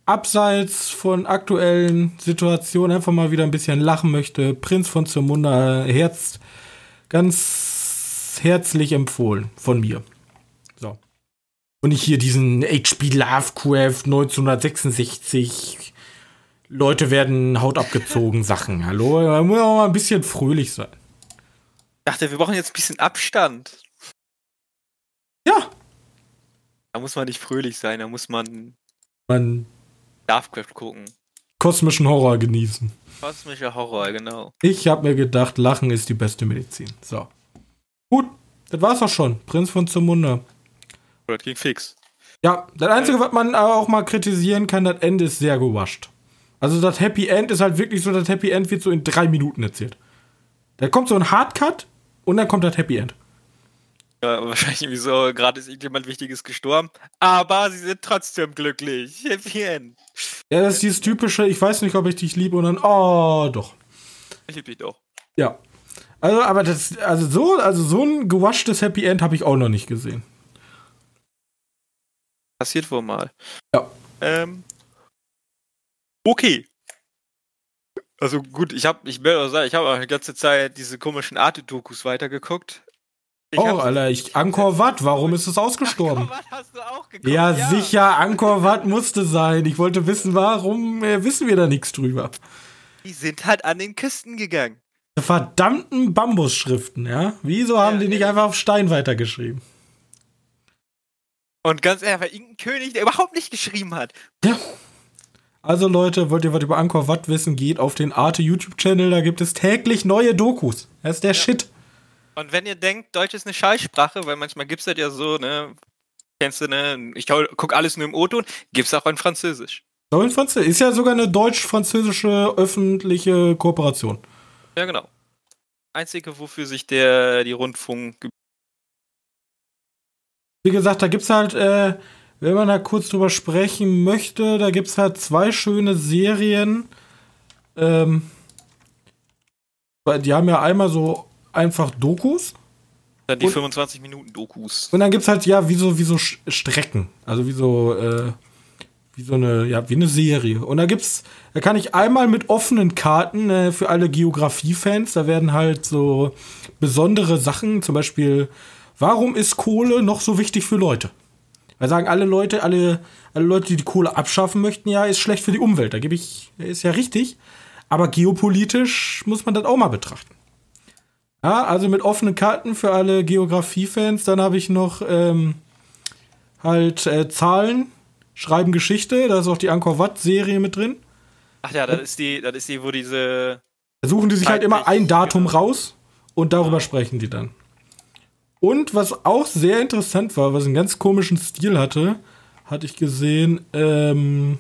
abseits von aktuellen Situationen einfach mal wieder ein bisschen lachen möchte. Prinz von Zamunda, Herz, ganz herzlich empfohlen von mir. So. Und nicht hier diesen H.P. Lovecraft 1966 Leute werden Haut abgezogen Sachen. Hallo, da muss auch mal ein bisschen fröhlich sein. Ich dachte, wir brauchen jetzt ein bisschen Abstand. Ja, Da muss man nicht fröhlich sein, da muss man man Lovecraft gucken. kosmischen Horror genießen. Kosmischer Horror, genau. Ich habe mir gedacht, Lachen ist die beste Medizin. So. Gut, das war's auch schon. Prinz von Zamunda. Oder das ging fix. Ja, das Einzige, was man aber auch mal kritisieren kann, das Ende ist sehr gewascht. Also das Happy End ist halt wirklich so, das Happy End wird so in drei Minuten erzählt. Da kommt so ein Hardcut und dann kommt das Happy End. Ja, wahrscheinlich irgendwie so, gerade ist irgendjemand Wichtiges gestorben. Aber sie sind trotzdem glücklich. Happy End. Ja, das ist dieses typische, ich weiß nicht, ob ich dich liebe und dann, oh, doch. Ich liebe dich doch. Ja. Also, aber das, also so, also so ein gewaschtes Happy End habe ich auch noch nicht gesehen. Passiert wohl mal. Ja. Ähm, okay. Also gut, ich habe, ich will auch sagen, ich habe auch die ganze Zeit diese komischen Arte-Dokus weitergeguckt. Ich oh, Alter, ich, Angkor Wat, warum ist es ausgestorben? Angkor Wat hast du auch geguckt, Ja, sicher, Angkor Wat musste sein. Ich wollte wissen, warum äh, wissen wir da nichts drüber. Die sind halt an den Küsten gegangen. Verdammten Bambusschriften, ja? Wieso haben Ja, die nicht ehrlich. einfach auf Stein weitergeschrieben? Und ganz ehrlich, war irgendein König, der überhaupt nicht geschrieben hat. Ja. Also Leute, wollt ihr was über Angkor Wat wissen, geht auf den Arte YouTube-Channel, da gibt es täglich neue Dokus. Das ist der Shit. Und wenn ihr denkt, Deutsch ist eine Scheißsprache, weil manchmal gibt's das ja so, ne? Kennst du, ne? Ich hau- guck alles nur im O-Ton, gibt's auch in Französisch. So in Französisch. Ist ja sogar eine deutsch-französische öffentliche Kooperation. Ja, genau. Einzige, wofür sich der, die Rundfunk. Wie gesagt, da gibt's halt, äh, wenn man da kurz drüber sprechen möchte, da gibt's halt zwei schöne Serien. Ähm, die haben ja einmal so einfach Dokus Dann die Und- 25 Minuten Dokus. und dann gibt's halt ja wie so wie so Strecken, also wie so äh, wie so eine ja wie eine Serie. Und da gibt's, da kann ich einmal mit offenen Karten äh, für alle Geografie-Fans. Da werden halt so besondere Sachen, zum Beispiel, warum ist Kohle noch so wichtig für Leute? Weil sagen alle Leute, alle, alle Leute, die die Kohle abschaffen möchten, ja, ist schlecht für die Umwelt. Da gebe ich, ist ja richtig. Aber geopolitisch muss man das auch mal betrachten. Ja, also mit offenen Karten für alle Geografie-Fans. Dann habe ich noch ähm, halt äh, Zahlen, Schreiben Geschichte. Da ist auch die Angkor Wat-Serie mit drin. Ach ja, das ist die, das ist die, wo diese. Da suchen die sich halt immer ein Datum genau. raus und darüber sprechen die dann. Und was auch sehr interessant war, was einen ganz komischen Stil hatte, hatte ich gesehen, ähm,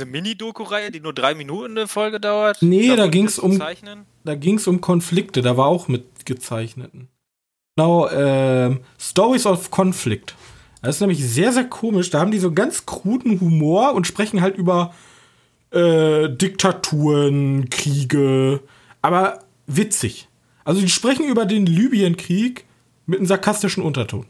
Eine Mini-Doku-Reihe, die nur drei Minuten eine Folge dauert. Nee, da um- Zeichnen. ging es um Konflikte, da war auch mit gezeichneten. Genau, ähm, Stories of Conflict. Das ist nämlich sehr, sehr komisch. Da haben die so ganz kruden Humor und sprechen halt über äh, Diktaturen, Kriege, aber witzig. Also die sprechen über den Libyenkrieg mit einem sarkastischen Unterton.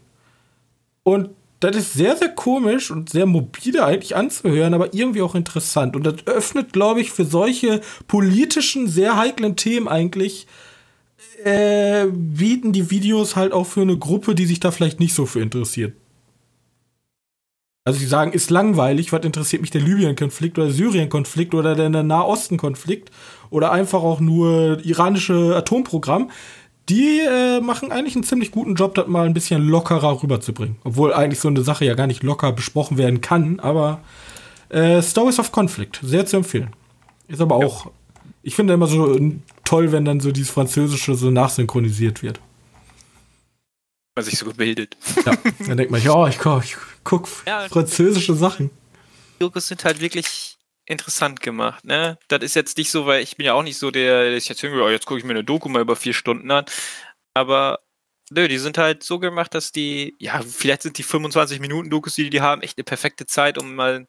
Und das ist sehr, sehr komisch und sehr mobile eigentlich anzuhören, aber irgendwie auch interessant. Und das öffnet, glaube ich, für solche politischen, sehr heiklen Themen eigentlich, äh, bieten die Videos halt auch für eine Gruppe, die sich da vielleicht nicht so für interessiert. Also sie sagen, ist langweilig, was interessiert mich der Libyen-Konflikt oder der Syrien-Konflikt oder der Nahosten-Konflikt oder einfach auch nur iranische Atomprogramm. Die äh, machen eigentlich einen ziemlich guten Job, das mal ein bisschen lockerer rüberzubringen. Obwohl eigentlich so eine Sache ja gar nicht locker besprochen werden kann, aber äh, Stories of Conflict, sehr zu empfehlen. Ist aber auch, ich finde immer so äh, toll, wenn dann so dieses Französische so nachsynchronisiert wird. Man sich so gebildet. Ja, dann denkt man, ja, ich guck, ich guck Ja, französische Sachen. Dokus sind halt wirklich interessant gemacht, ne? Das ist jetzt nicht so, weil ich bin ja auch nicht so der, der sich jetzt irgendwie, oh, jetzt gucke ich mir eine Doku mal über vier Stunden an. Aber nö, die sind halt so gemacht, dass die, ja, vielleicht sind die 25 Minuten Dokus, die die haben, echt eine perfekte Zeit, um mal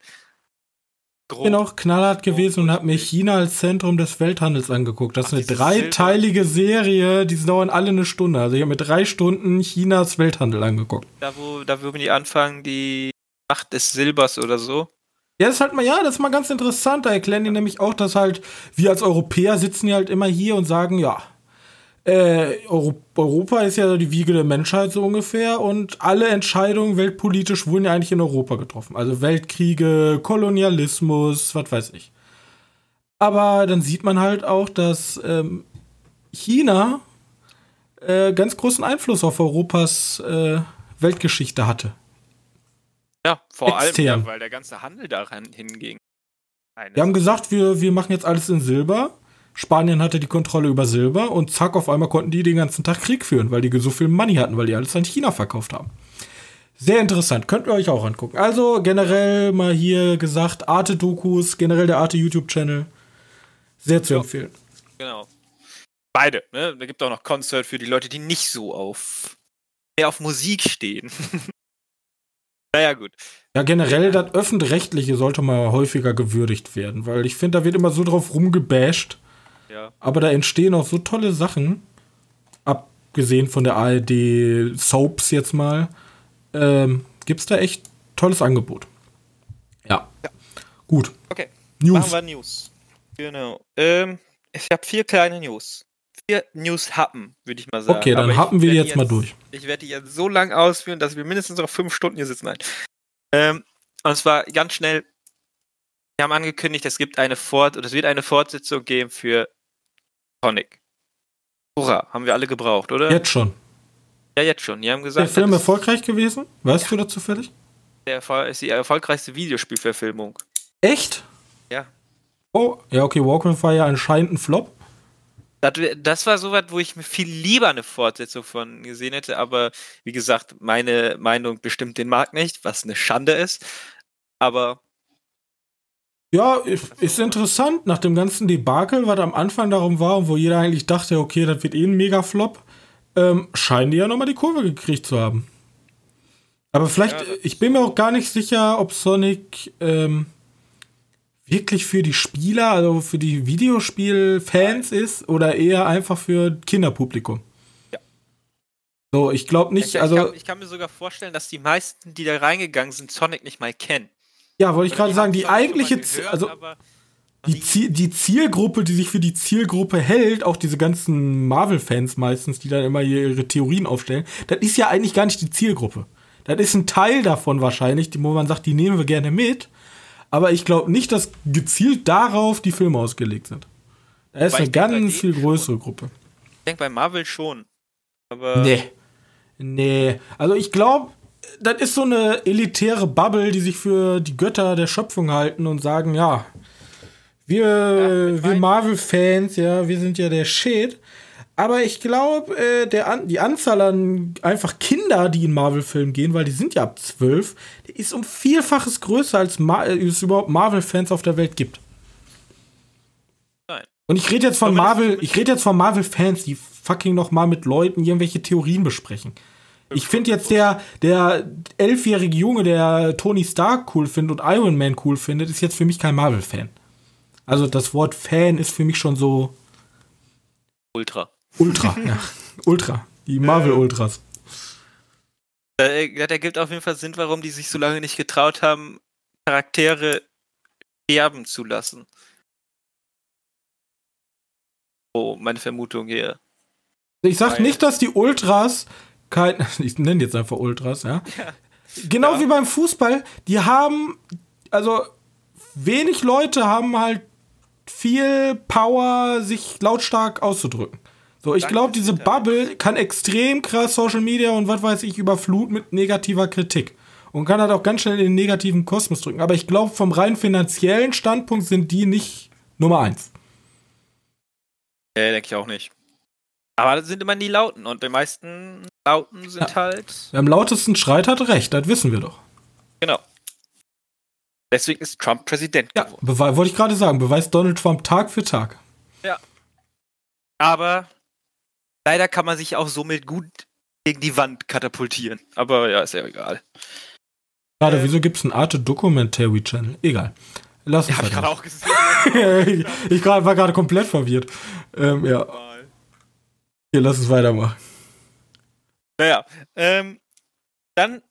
grob. bin auch knallhart gewesen und habe mir China als Zentrum des Welthandels angeguckt. Das ist eine dreiteilige Serie, die dauern alle eine Stunde. Also ich habe mir drei Stunden Chinas Welthandel angeguckt. Da wo, da wo die anfangen, die Macht des Silbers oder so. Ja, das ist halt mal, ja, das ist mal ganz interessant. Da erklären die nämlich auch, dass halt, wir als Europäer sitzen ja halt immer hier und sagen, ja, äh, Euro Europa ist ja die Wiege der Menschheit so ungefähr und alle Entscheidungen weltpolitisch wurden ja eigentlich in Europa getroffen. Also Weltkriege, Kolonialismus, was weiß ich. Aber dann sieht man halt auch, dass ähm, China äh, ganz großen Einfluss auf Europas äh, Weltgeschichte hatte. Ja, vor Extern. allem, weil der ganze Handel daran hinging. Eines- Wir haben gesagt, wir, wir machen jetzt alles in Silber. Spanien hatte die Kontrolle über Silber und zack, auf einmal konnten die den ganzen Tag Krieg führen, weil die so viel Money hatten, weil die alles an China verkauft haben. Sehr interessant, könnt ihr euch auch angucken. Also generell mal hier gesagt, Arte-Dokus, generell der Arte-YouTube-Channel. Sehr zu empfehlen. Genau. Beide, ne? Da gibt auch noch Concert für die Leute, die nicht so auf mehr auf Musik stehen. naja, gut. Ja, generell das Öffentlich-Rechtliche sollte mal häufiger gewürdigt werden, weil ich finde, da wird immer so drauf rumgebasht. Ja. Aber da entstehen auch so tolle Sachen, abgesehen von der ARD Soaps jetzt mal, ähm, gibt es da echt tolles Angebot. Ja. Ja. Gut. Okay. News. Machen wir News. Genau. Ähm, ich habe vier kleine News. Vier News-Happen, würde ich mal sagen. Okay, dann Aber happen wir werde jetzt mal durch. Ich werde die jetzt so lang ausführen, dass wir mindestens noch fünf Stunden hier sitzen. Nein. Ähm, und zwar ganz schnell. Wir haben angekündigt, es gibt eine Fort oder es wird eine Fortsetzung geben für Sonic. Hurra, haben wir alle gebraucht, oder? Jetzt schon. Ja, jetzt schon. Die haben gesagt, der Film erfolgreich gewesen? Weißt du das zufällig? der Erfol- ist die erfolgreichste Videospielverfilmung. Echt? Ja. Oh, ja, okay, Warcraft war ja anscheinend ein Flop. Das, das war sowas, wo ich mir viel lieber eine Fortsetzung von gesehen hätte, aber wie gesagt, meine Meinung bestimmt den Markt nicht, was eine Schande ist. Aber Ja, ist, ist interessant, nach dem ganzen Debakel, was am Anfang darum war und wo jeder eigentlich dachte, okay, das wird eh ein Mega-Flop, ähm, scheinen die ja nochmal die Kurve gekriegt zu haben. Aber vielleicht, Ja, ich bin mir auch gar nicht sicher, ob Sonic ähm, wirklich für die Spieler, also für die Videospiel-Fans ist oder eher einfach für Kinderpublikum. Ja. So, ich glaube nicht, ich, ich, also, kann, ich kann mir sogar vorstellen, dass die meisten, die da reingegangen sind, Sonic nicht mal kennen. ja, wollte ich gerade sagen, die eigentliche, gehört, also die, Ziel, die Zielgruppe, die sich für die Zielgruppe hält, auch diese ganzen Marvel-Fans meistens, die dann immer ihre Theorien aufstellen, das ist ja eigentlich gar nicht die Zielgruppe. Das ist ein Teil davon wahrscheinlich, wo man sagt, die nehmen wir gerne mit. Aber ich glaube nicht, dass gezielt darauf die Filme ausgelegt sind. Da ist eine ganz viel denen größere Gruppe. Ich denke bei Marvel schon. Aber Nee. Nee. Also ich glaube, das ist so eine elitäre Bubble, die sich für die Götter der Schöpfung halten und sagen, ja, wir, mit wir Marvel-Fans, ja, wir sind ja der Shit. Aber ich glaube, äh, der an, die Anzahl an einfach Kinder, die in Marvel-Filmen gehen, weil die sind ja ab zwölf, ist um Vielfaches größer, als Ma äh, es überhaupt Marvel-Fans auf der Welt gibt. Nein. Und ich rede jetzt von Marvel, ich rede jetzt von Marvel-Fans, die fucking noch mal mit Leuten irgendwelche Theorien besprechen. Ich finde jetzt der, der elfjährige Junge, der Tony Stark cool findet und Iron Man cool findet, ist jetzt für mich kein Marvel-Fan. Also das Wort Fan ist für mich schon so Ultra. Ultra. ja. Ultra. Die Marvel-Ultras. Äh, ja, der gibt auf jeden Fall Sinn, warum die sich so lange nicht getraut haben, Charaktere sterben zu lassen. Oh, meine Vermutung hier. Ich sag Weil- nicht, dass die Ultras kein, ich nenne jetzt einfach Ultras, ja. Genau Ja. wie beim Fußball, die haben, also wenig Leute haben halt viel Power, sich lautstark auszudrücken. So, ich glaube, diese. Bubble kann extrem krass Social Media und was weiß ich überfluten mit negativer Kritik. Und kann halt auch ganz schnell in den negativen Kosmos drücken. Aber ich glaube, vom rein finanziellen Standpunkt sind die nicht Nummer eins. Nee, denke ich auch nicht. Aber das sind immer die Lauten und die meisten Lauten sind halt. Wer am lautesten schreit, hat recht, das wissen wir doch. Genau. Deswegen ist Trump Präsident Ja, geworden. wollte ich gerade sagen, beweist Donald Trump Tag für Tag. Aber leider kann man sich auch somit gut gegen die Wand katapultieren. Aber ja, ist ja egal. Gerade, Ähm. wieso gibt es einen Arte Documentary Channel? Egal. Lass uns Ja, hab ich gerade auch gesehen. ich ich grad, war gerade komplett verwirrt. Ähm, ja, hier, lass uns weitermachen. Naja, ähm, dann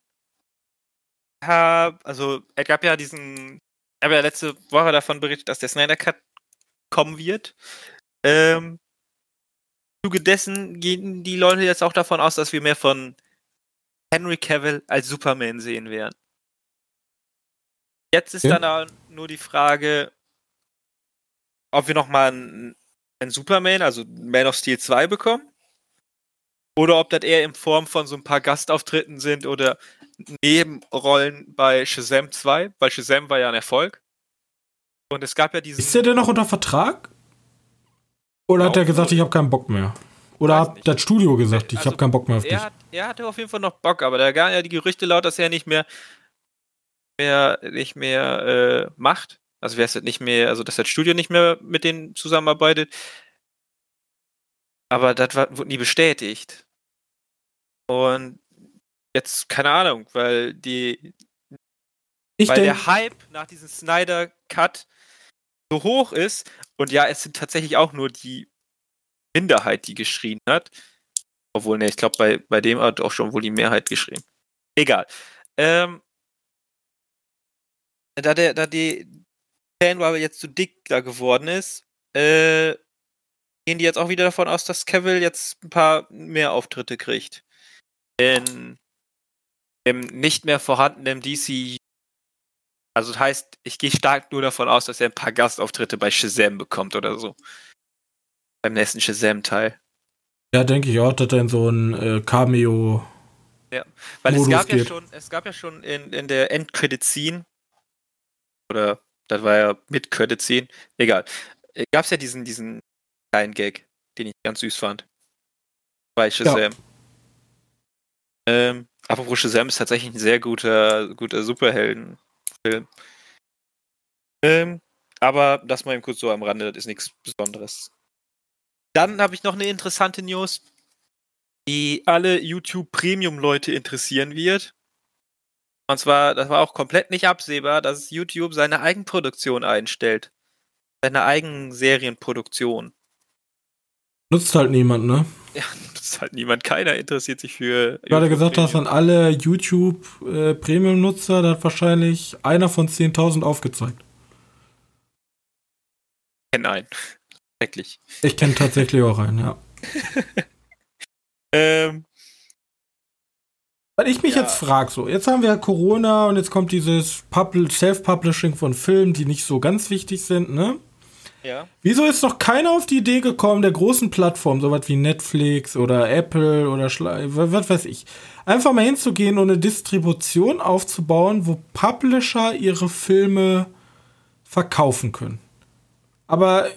hab, also es gab ja diesen, ich habe ja letzte Woche davon berichtet, dass der Snyder Cut kommen wird. Ähm, Zuge dessen gehen die Leute jetzt auch davon aus, dass wir mehr von Henry Cavill als Superman sehen werden. Jetzt ist Ja. dann auch nur die Frage, ob wir nochmal einen, einen Superman, also Man of Steel 2 bekommen. Oder ob das eher in Form von so ein paar Gastauftritten sind oder Nebenrollen bei Shazam 2, weil Shazam war ja ein Erfolg. Und es gab ja diesen. Ist der denn noch unter Vertrag? Oder hat er gesagt, ich habe keinen Bock mehr? Oder hat nicht. das Studio gesagt, ich Also, habe keinen Bock mehr auf dich? er, hat, er hatte auf jeden Fall noch Bock, aber da gab ja die Gerüchte laut, dass er nicht mehr, mehr nicht mehr äh, macht. Also wer es nicht mehr, also dass das Studio nicht mehr mit denen zusammenarbeitet. Aber das war, wurde nie bestätigt. Und jetzt, keine Ahnung, weil die, Ich weil der Hype nach diesem Snyder Cut so hoch ist Und ja, es sind tatsächlich auch nur die Minderheit, die geschrien hat. Obwohl, ne, ich glaube, bei, bei dem hat auch schon wohl die Mehrheit geschrien. Egal. Ähm, da, der, da die Fanware jetzt zu dick da geworden ist, äh, gehen die jetzt auch wieder davon aus, dass Cavill jetzt ein paar mehr Auftritte kriegt. In dem nicht mehr vorhandenen DC. Also das heißt, ich gehe stark nur davon aus, dass er ein paar Gastauftritte bei Shazam bekommt oder so. Beim nächsten Shazam-Teil. Ja, denke ich auch, dass er in so ein äh, Cameo. Ja, weil es gab ja schon, es gab ja schon in, in der Endcredit-Scene, oder das war ja mit Credit-Scene, egal, äh, gab es ja diesen, diesen kleinen Gag, den ich ganz süß fand. Bei Shazam. Ja. Ähm, apropos Shazam ist tatsächlich ein sehr guter, guter Superheldenfilm. Ähm, aber das mal eben kurz so am Rande, das ist nichts Besonderes. Dann habe ich noch eine interessante News, die alle YouTube Premium-Leute interessieren wird. Und zwar, das war auch komplett nicht absehbar, dass YouTube seine Eigenproduktion einstellt. Seine eigenen Serienproduktion. Nutzt halt niemand, ne? Ja, nutzt halt niemand. Keiner interessiert sich für. Du gerade gesagt hast, an alle YouTube äh, Premium-Nutzer, da hat wahrscheinlich einer von 10.000 aufgezeigt. Ich kenne einen. Schrecklich. Ich kenne tatsächlich auch einen, ja. ähm. Weil ich mich ja. jetzt frage, so, jetzt haben wir Corona und jetzt kommt dieses Self-Publishing von Filmen, die nicht so ganz wichtig sind, ne? Ja. Wieso ist noch keiner auf die Idee gekommen, der großen Plattformen, sowas wie Netflix oder Apple oder Schla was weiß ich, einfach mal hinzugehen und eine Distribution aufzubauen, wo Publisher ihre Filme verkaufen können? Aber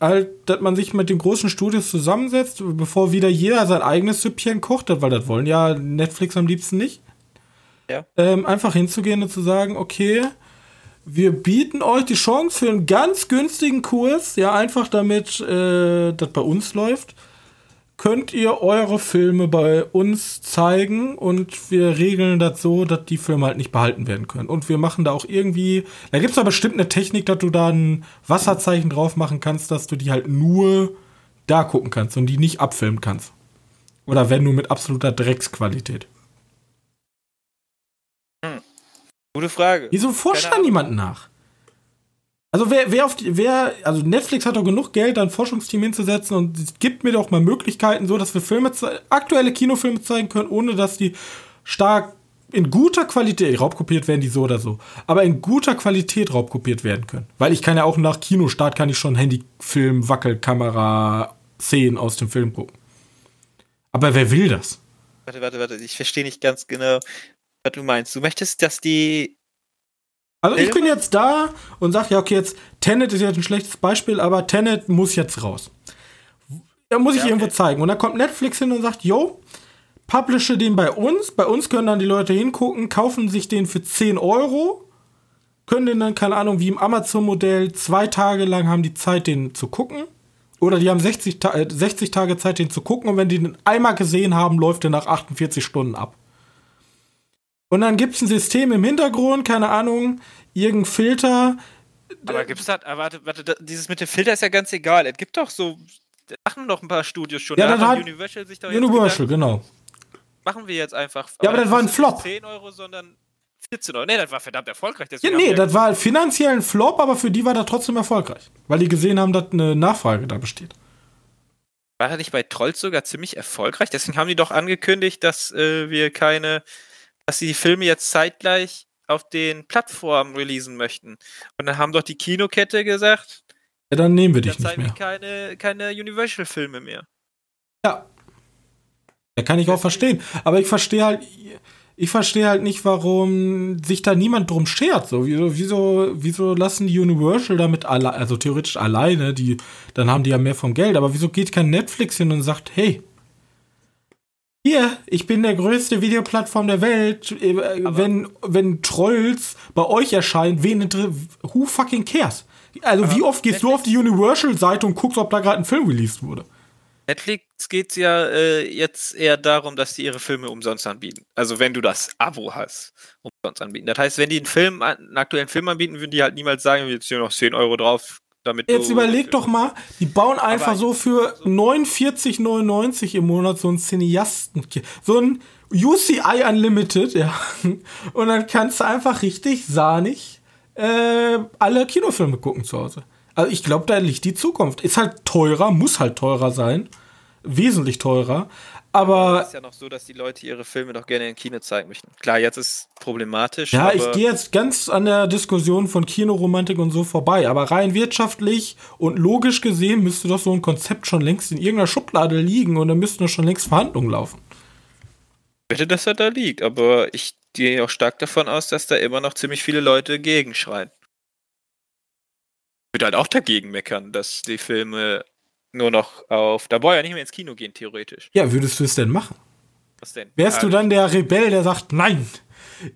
halt, dass man sich mit den großen Studios zusammensetzt, bevor wieder jeder sein eigenes Süppchen kocht, weil das wollen ja Netflix am liebsten nicht. Ja. Ähm, einfach hinzugehen und zu sagen, okay, wir bieten euch die Chance für einen ganz günstigen Kurs, ja, einfach damit äh, das bei uns läuft, könnt ihr eure Filme bei uns zeigen und wir regeln das so, dass die Filme halt nicht behalten werden können. Und wir machen da auch irgendwie, da gibt es aber bestimmt eine Technik, dass du da ein Wasserzeichen drauf machen kannst, dass du die halt nur da gucken kannst und die nicht abfilmen kannst. Oder wenn nur mit absoluter Drecksqualität. Gute Frage. Wieso forscht da niemand nach? Also wer, wer auf die, wer, also Netflix hat doch genug Geld, ein Forschungsteam hinzusetzen und es gibt mir doch mal Möglichkeiten, so dass wir Filme, aktuelle Kinofilme zeigen können, ohne dass die stark in guter Qualität, raubkopiert werden die so oder so, aber in guter Qualität raubkopiert werden können. Weil ich kann ja auch nach Kinostart kann ich schon Handyfilm, Wackelkamera, Szenen aus dem Film gucken. Aber wer will das? Warte, warte, warte, ich verstehe nicht ganz genau, was du meinst. Du möchtest, dass die. Also ich bin jetzt da und sag ja, okay, jetzt Tenet ist jetzt ein schlechtes Beispiel, aber Tenet muss jetzt raus. Da muss ich ja, okay. irgendwo zeigen. Und dann kommt Netflix hin und sagt, yo, publishe den bei uns. Bei uns können dann die Leute hingucken, kaufen sich den für 10 Euro, können den dann, keine Ahnung, wie im Amazon-Modell, zwei Tage lang haben die Zeit, den zu gucken. Oder die haben 60, Ta 60 Tage Zeit, den zu gucken. Und wenn die den einmal gesehen haben, läuft der nach 48 Stunden ab. Und dann gibt es ein System im Hintergrund, keine Ahnung, irgendein Filter. Aber gibt es da, ah, warte, warte, dieses mit dem Filter ist ja ganz egal. Es gibt doch so, machen noch ein paar Studios schon. Ja, da hat Universal sich doch Universal, genau. Machen wir jetzt einfach. Ja, aber, aber das war ein Flop. 10 Euro, sondern 14 Euro. Nee, das war verdammt erfolgreich. Ja, nee, das war finanziell ein Flop, aber für die war das trotzdem erfolgreich. Weil die gesehen haben, dass eine Nachfrage da besteht. War er nicht bei Trolls sogar ziemlich erfolgreich? Deswegen haben die doch angekündigt, dass äh, wir keine dass sie die Filme jetzt zeitgleich auf den Plattformen releasen möchten. Und dann haben doch die Kinokette gesagt, ja, dann nehmen wir dich nicht mehr. keine, keine Universal-Filme mehr. Ja. Ja, kann ich auch verstehen. Aber ich verstehe halt, ich verstehe halt nicht, warum sich da niemand drum schert. So, wieso, wieso, lassen die Universal damit alle, also theoretisch alleine, die, dann haben die ja mehr vom Geld, aber wieso geht kein Netflix hin und sagt, hey, hier, ich bin der größte Videoplattform der Welt. Äh, wenn, wenn Trolls bei euch erscheinen, wen who fucking cares? Also wie oft gehst Netflix, du auf die Universal-Seite und guckst, ob da gerade ein Film released wurde? Netflix geht es ja äh, jetzt eher darum, dass die ihre Filme umsonst anbieten. Also wenn du das Abo hast, umsonst anbieten. Das heißt, wenn die einen Film, einen aktuellen Film anbieten, würden die halt niemals sagen, wir jetzt hier noch 10 Euro drauf, Damit Jetzt überleg doch mal, die bauen einfach so für 49,99 im Monat so ein Cineasten, so ein UCI Unlimited, ja. Und dann kannst du einfach richtig sahnig äh, alle Kinofilme gucken zu Hause. Also ich glaube, da liegt die Zukunft. Ist halt teurer, muss halt teurer sein. Wesentlich teurer. Aber ist ja noch so, dass die Leute ihre Filme doch gerne im Kino zeigen möchten. Klar, jetzt ist problematisch. Ja, ich gehe jetzt ganz an der Diskussion von Kinoromantik und so vorbei, aber rein wirtschaftlich und logisch gesehen müsste doch so ein Konzept schon längst in irgendeiner Schublade liegen und dann müssten doch schon längst Verhandlungen laufen. bitte, dass er da liegt. Aber ich gehe auch stark davon aus, dass da immer noch ziemlich viele Leute gegenschreien. Ich würde halt auch dagegen meckern, dass die Filme nur noch auf. Da brauche ich ja nicht mehr ins Kino gehen, theoretisch. Ja, würdest du es denn machen? Was denn? Wärst du Ah, dann der Rebell, der sagt, nein,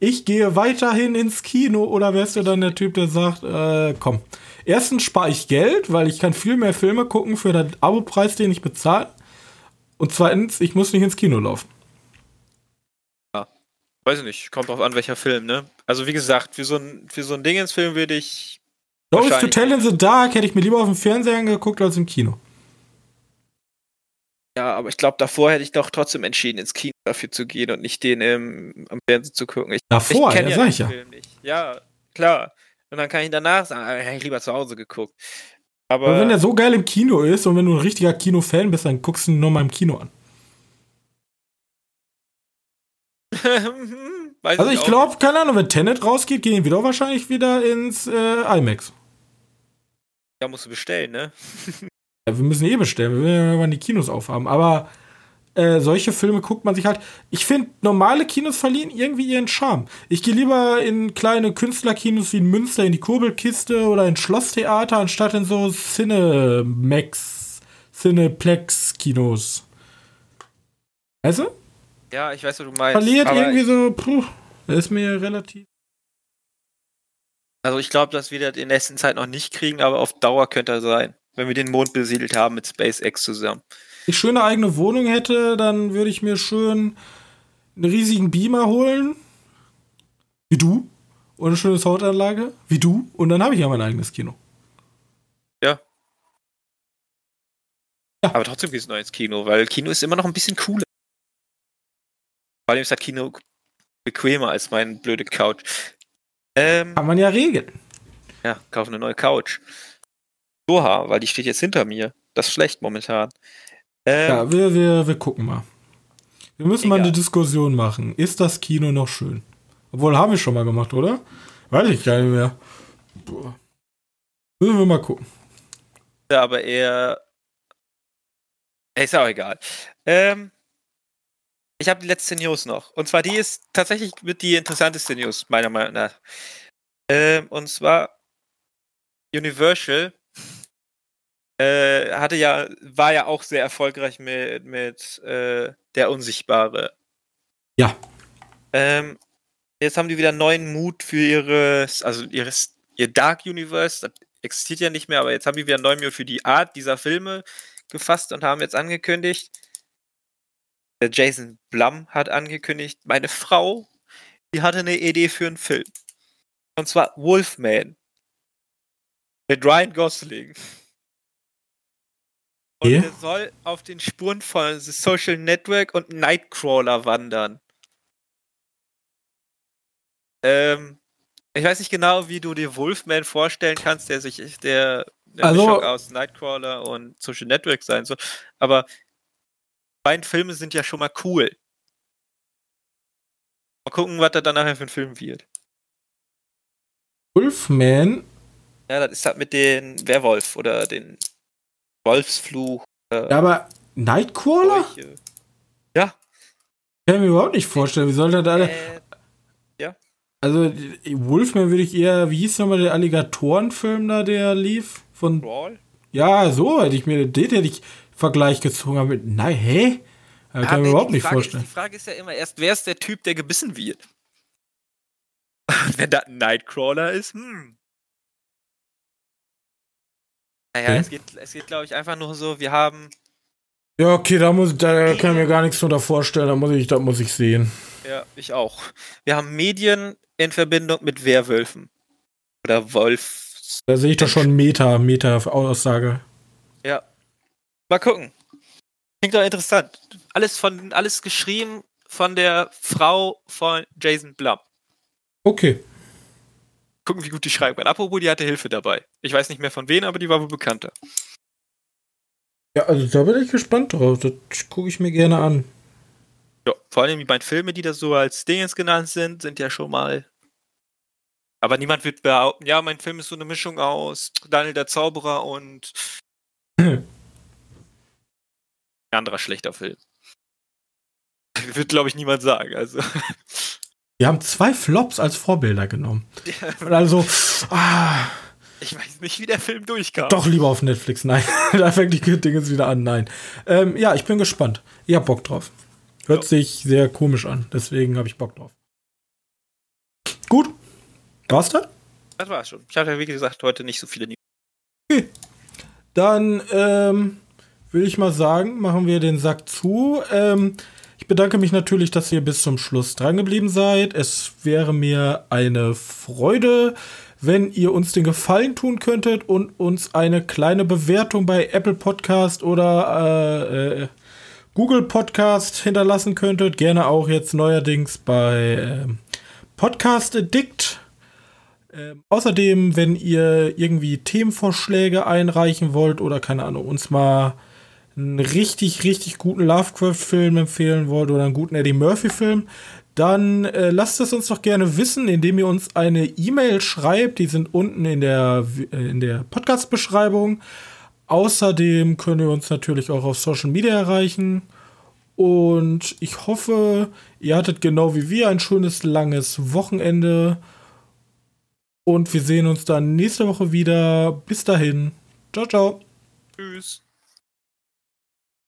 ich gehe weiterhin ins Kino oder wärst du dann der Typ, der sagt, äh, komm, erstens spare ich Geld, weil ich kann viel mehr Filme gucken für den Abopreis, den ich bezahle. Und zweitens, ich muss nicht ins Kino laufen. Weiß ich nicht, kommt drauf an, welcher Film, ne? Also wie gesagt, für so ein, für so ein Dingens-Film würde ich. Those to. Tell in the Dark hätte ich mir lieber auf dem Fernseher angeguckt als im Kino. Ja, aber ich glaube, davor hätte ich doch trotzdem entschieden, ins Kino dafür zu gehen und nicht den im, am Fernsehen zu gucken. Ich, Davor, ich kenn ja, sag ich ja. Film nicht. Ja, klar. Und dann kann ich danach sagen, ah, hätte ich lieber zu Hause geguckt. Aber, Aber wenn der so geil im Kino ist und wenn du ein richtiger Kino-Fan bist, dann guckst du ihn nur mal im Kino an. Also ich glaube, keine Ahnung, wenn Tenet rausgeht, gehen wir doch wahrscheinlich wieder ins äh, IMAX. Da musst du bestellen, ne? Ja, wir müssen eh bestellen, wir werden ja irgendwann die Kinos aufhaben. Aber äh, solche Filme guckt man sich halt. Ich finde, normale Kinos verlieren irgendwie ihren Charme. Ich gehe lieber in kleine Künstlerkinos wie in Münster in die Kurbelkiste oder in Schlosstheater, anstatt in so Cinemax, Cineplex-Kinos. Weißt du? Ja, ich weiß, was du meinst. Verliert irgendwie so, puh, das ist mir relativ. Also ich glaube, dass wir das in der nächsten Zeit noch nicht kriegen, aber auf Dauer könnte er sein. Wenn wir den Mond besiedelt haben mit SpaceX zusammen. ich schöne eigene Wohnung hätte, dann würde ich mir schön einen riesigen Beamer holen. Wie du. Und eine schöne Soundanlage. Wie du. Und dann habe ich ja mein eigenes Kino. Ja. Ja. Aber trotzdem gehst du noch ins Kino, weil Kino ist immer noch ein bisschen cooler. Vor allem ist das Kino bequemer als mein blöde Couch. Ähm, Kann man ja regeln. ja, kauf eine neue Couch. Oha, weil die steht jetzt hinter mir. Das ist schlecht momentan. Ähm, Ja, wir, wir, wir gucken mal. Wir müssen mal Egal. eine Diskussion machen. Ist das Kino noch schön? Obwohl, haben wir schon mal gemacht, oder? Weiß ich gar nicht mehr. Boah. Müssen wir mal gucken. aber eher. Ist auch egal. Ähm, ich habe die letzte News noch. Und zwar die ist tatsächlich mit die interessanteste News, meiner Meinung nach. Ähm, und zwar Universal äh, hatte ja, war ja auch sehr erfolgreich mit, mit äh, der Unsichtbare. Ja. Ähm, jetzt haben die wieder neuen Mut für ihres, also ihres, ihr Dark Universe, das existiert ja nicht mehr, aber jetzt haben die wieder neuen Mut für die Art dieser Filme gefasst und haben jetzt angekündigt, der Jason Blum hat angekündigt, meine Frau, die hatte eine Idee für einen Film. Und zwar Wolfman. Mit Ryan Gosling. Und der soll auf den Spuren von The Social Network und Nightcrawler wandern. Ähm, ich weiß nicht genau, wie du dir Wolfman vorstellen kannst, der sich der eine Also- Mischung aus Nightcrawler und Social Network sein soll. Aber die beiden Filme sind ja schon mal cool. Mal gucken, was da dann nachher für ein Film wird. Wolfman, Ja, das ist halt mit den Werwolf oder den Wolfsfluch. ja, aber Nightcrawler? Seuche. Ja. Kann ich mir überhaupt nicht vorstellen. Wie soll der da. Äh, Also, die- Wolfman würde ich eher. Wie hieß nochmal der Alligatorenfilm da, der lief? Von. Brawl? Ja, so hätte ich mir. Den hätte ich Vergleich gezogen. Aber mit. Nein, hä? Das kann ich mir nee, überhaupt nicht Frage vorstellen. Ist, die Frage ist ja immer erst, wer ist der Typ, der gebissen wird? Und wenn das ein Nightcrawler ist, hm. Naja, Okay. es geht, es geht glaube ich, einfach nur so, wir haben, Ja, okay, da, muss, da kann ich mir gar nichts drunter vorstellen. Da muss ich, da muss ich sehen. ja, ich auch, wir haben Medien in Verbindung mit Werwölfen. Oder Wolfs, Da sehe ich doch schon Meta, Meta-Aussage. Ja. Mal gucken. Klingt doch interessant. Alles von, alles geschrieben von der Frau von Jason Blum. Okay. Gucken, wie gut die schreiben kann. Apropos, die hatte Hilfe dabei. Ich weiß nicht mehr von wem, aber die war wohl bekannter. Ja, also da bin ich gespannt drauf. Das gucke ich mir gerne an. Ja, vor allem die beiden Filme, die da so als Dingens genannt sind, sind ja schon mal. Aber niemand wird behaupten, ja, mein Film ist so eine Mischung aus Daniel der Zauberer und ein anderer schlechter Film. Wird, glaube ich, niemand sagen. Also. Wir haben zwei Flops als Vorbilder genommen. Und also, ah, Ich weiß nicht, wie der Film durchkam. doch lieber auf Netflix. Nein, da fängt die Dinge wieder an. Nein. Ähm, ja, ich bin gespannt. Ich hab Bock drauf. Hört Ja. sich sehr komisch an. Deswegen habe ich Bock drauf. Gut. War's dann? Das war's schon. Ich hatte, wie gesagt, heute nicht so viele News. Dann ähm, will ich mal sagen, machen wir den Sack zu. Ähm, ich bedanke mich natürlich, dass ihr bis zum Schluss drangeblieben seid. Es wäre mir eine Freude, wenn ihr uns den Gefallen tun könntet und uns eine kleine Bewertung bei Apple Podcast oder äh, äh, Google Podcast hinterlassen könntet. Gerne auch jetzt neuerdings bei ähm, Podcast Addict. Ähm, außerdem, wenn ihr irgendwie Themenvorschläge einreichen wollt oder keine Ahnung, uns mal einen richtig, richtig guten Lovecraft-Film empfehlen wollt oder einen guten Eddie Murphy-Film, dann äh, lasst es uns doch gerne wissen, indem ihr uns eine E-Mail schreibt. Die sind unten in der, äh, in der Podcast-Beschreibung. Außerdem könnt ihr uns natürlich auch auf Social Media erreichen. Und ich hoffe, ihr hattet genau wie wir ein schönes langes Wochenende. Und wir sehen uns dann nächste Woche wieder. Bis dahin. Ciao, ciao. Tschüss.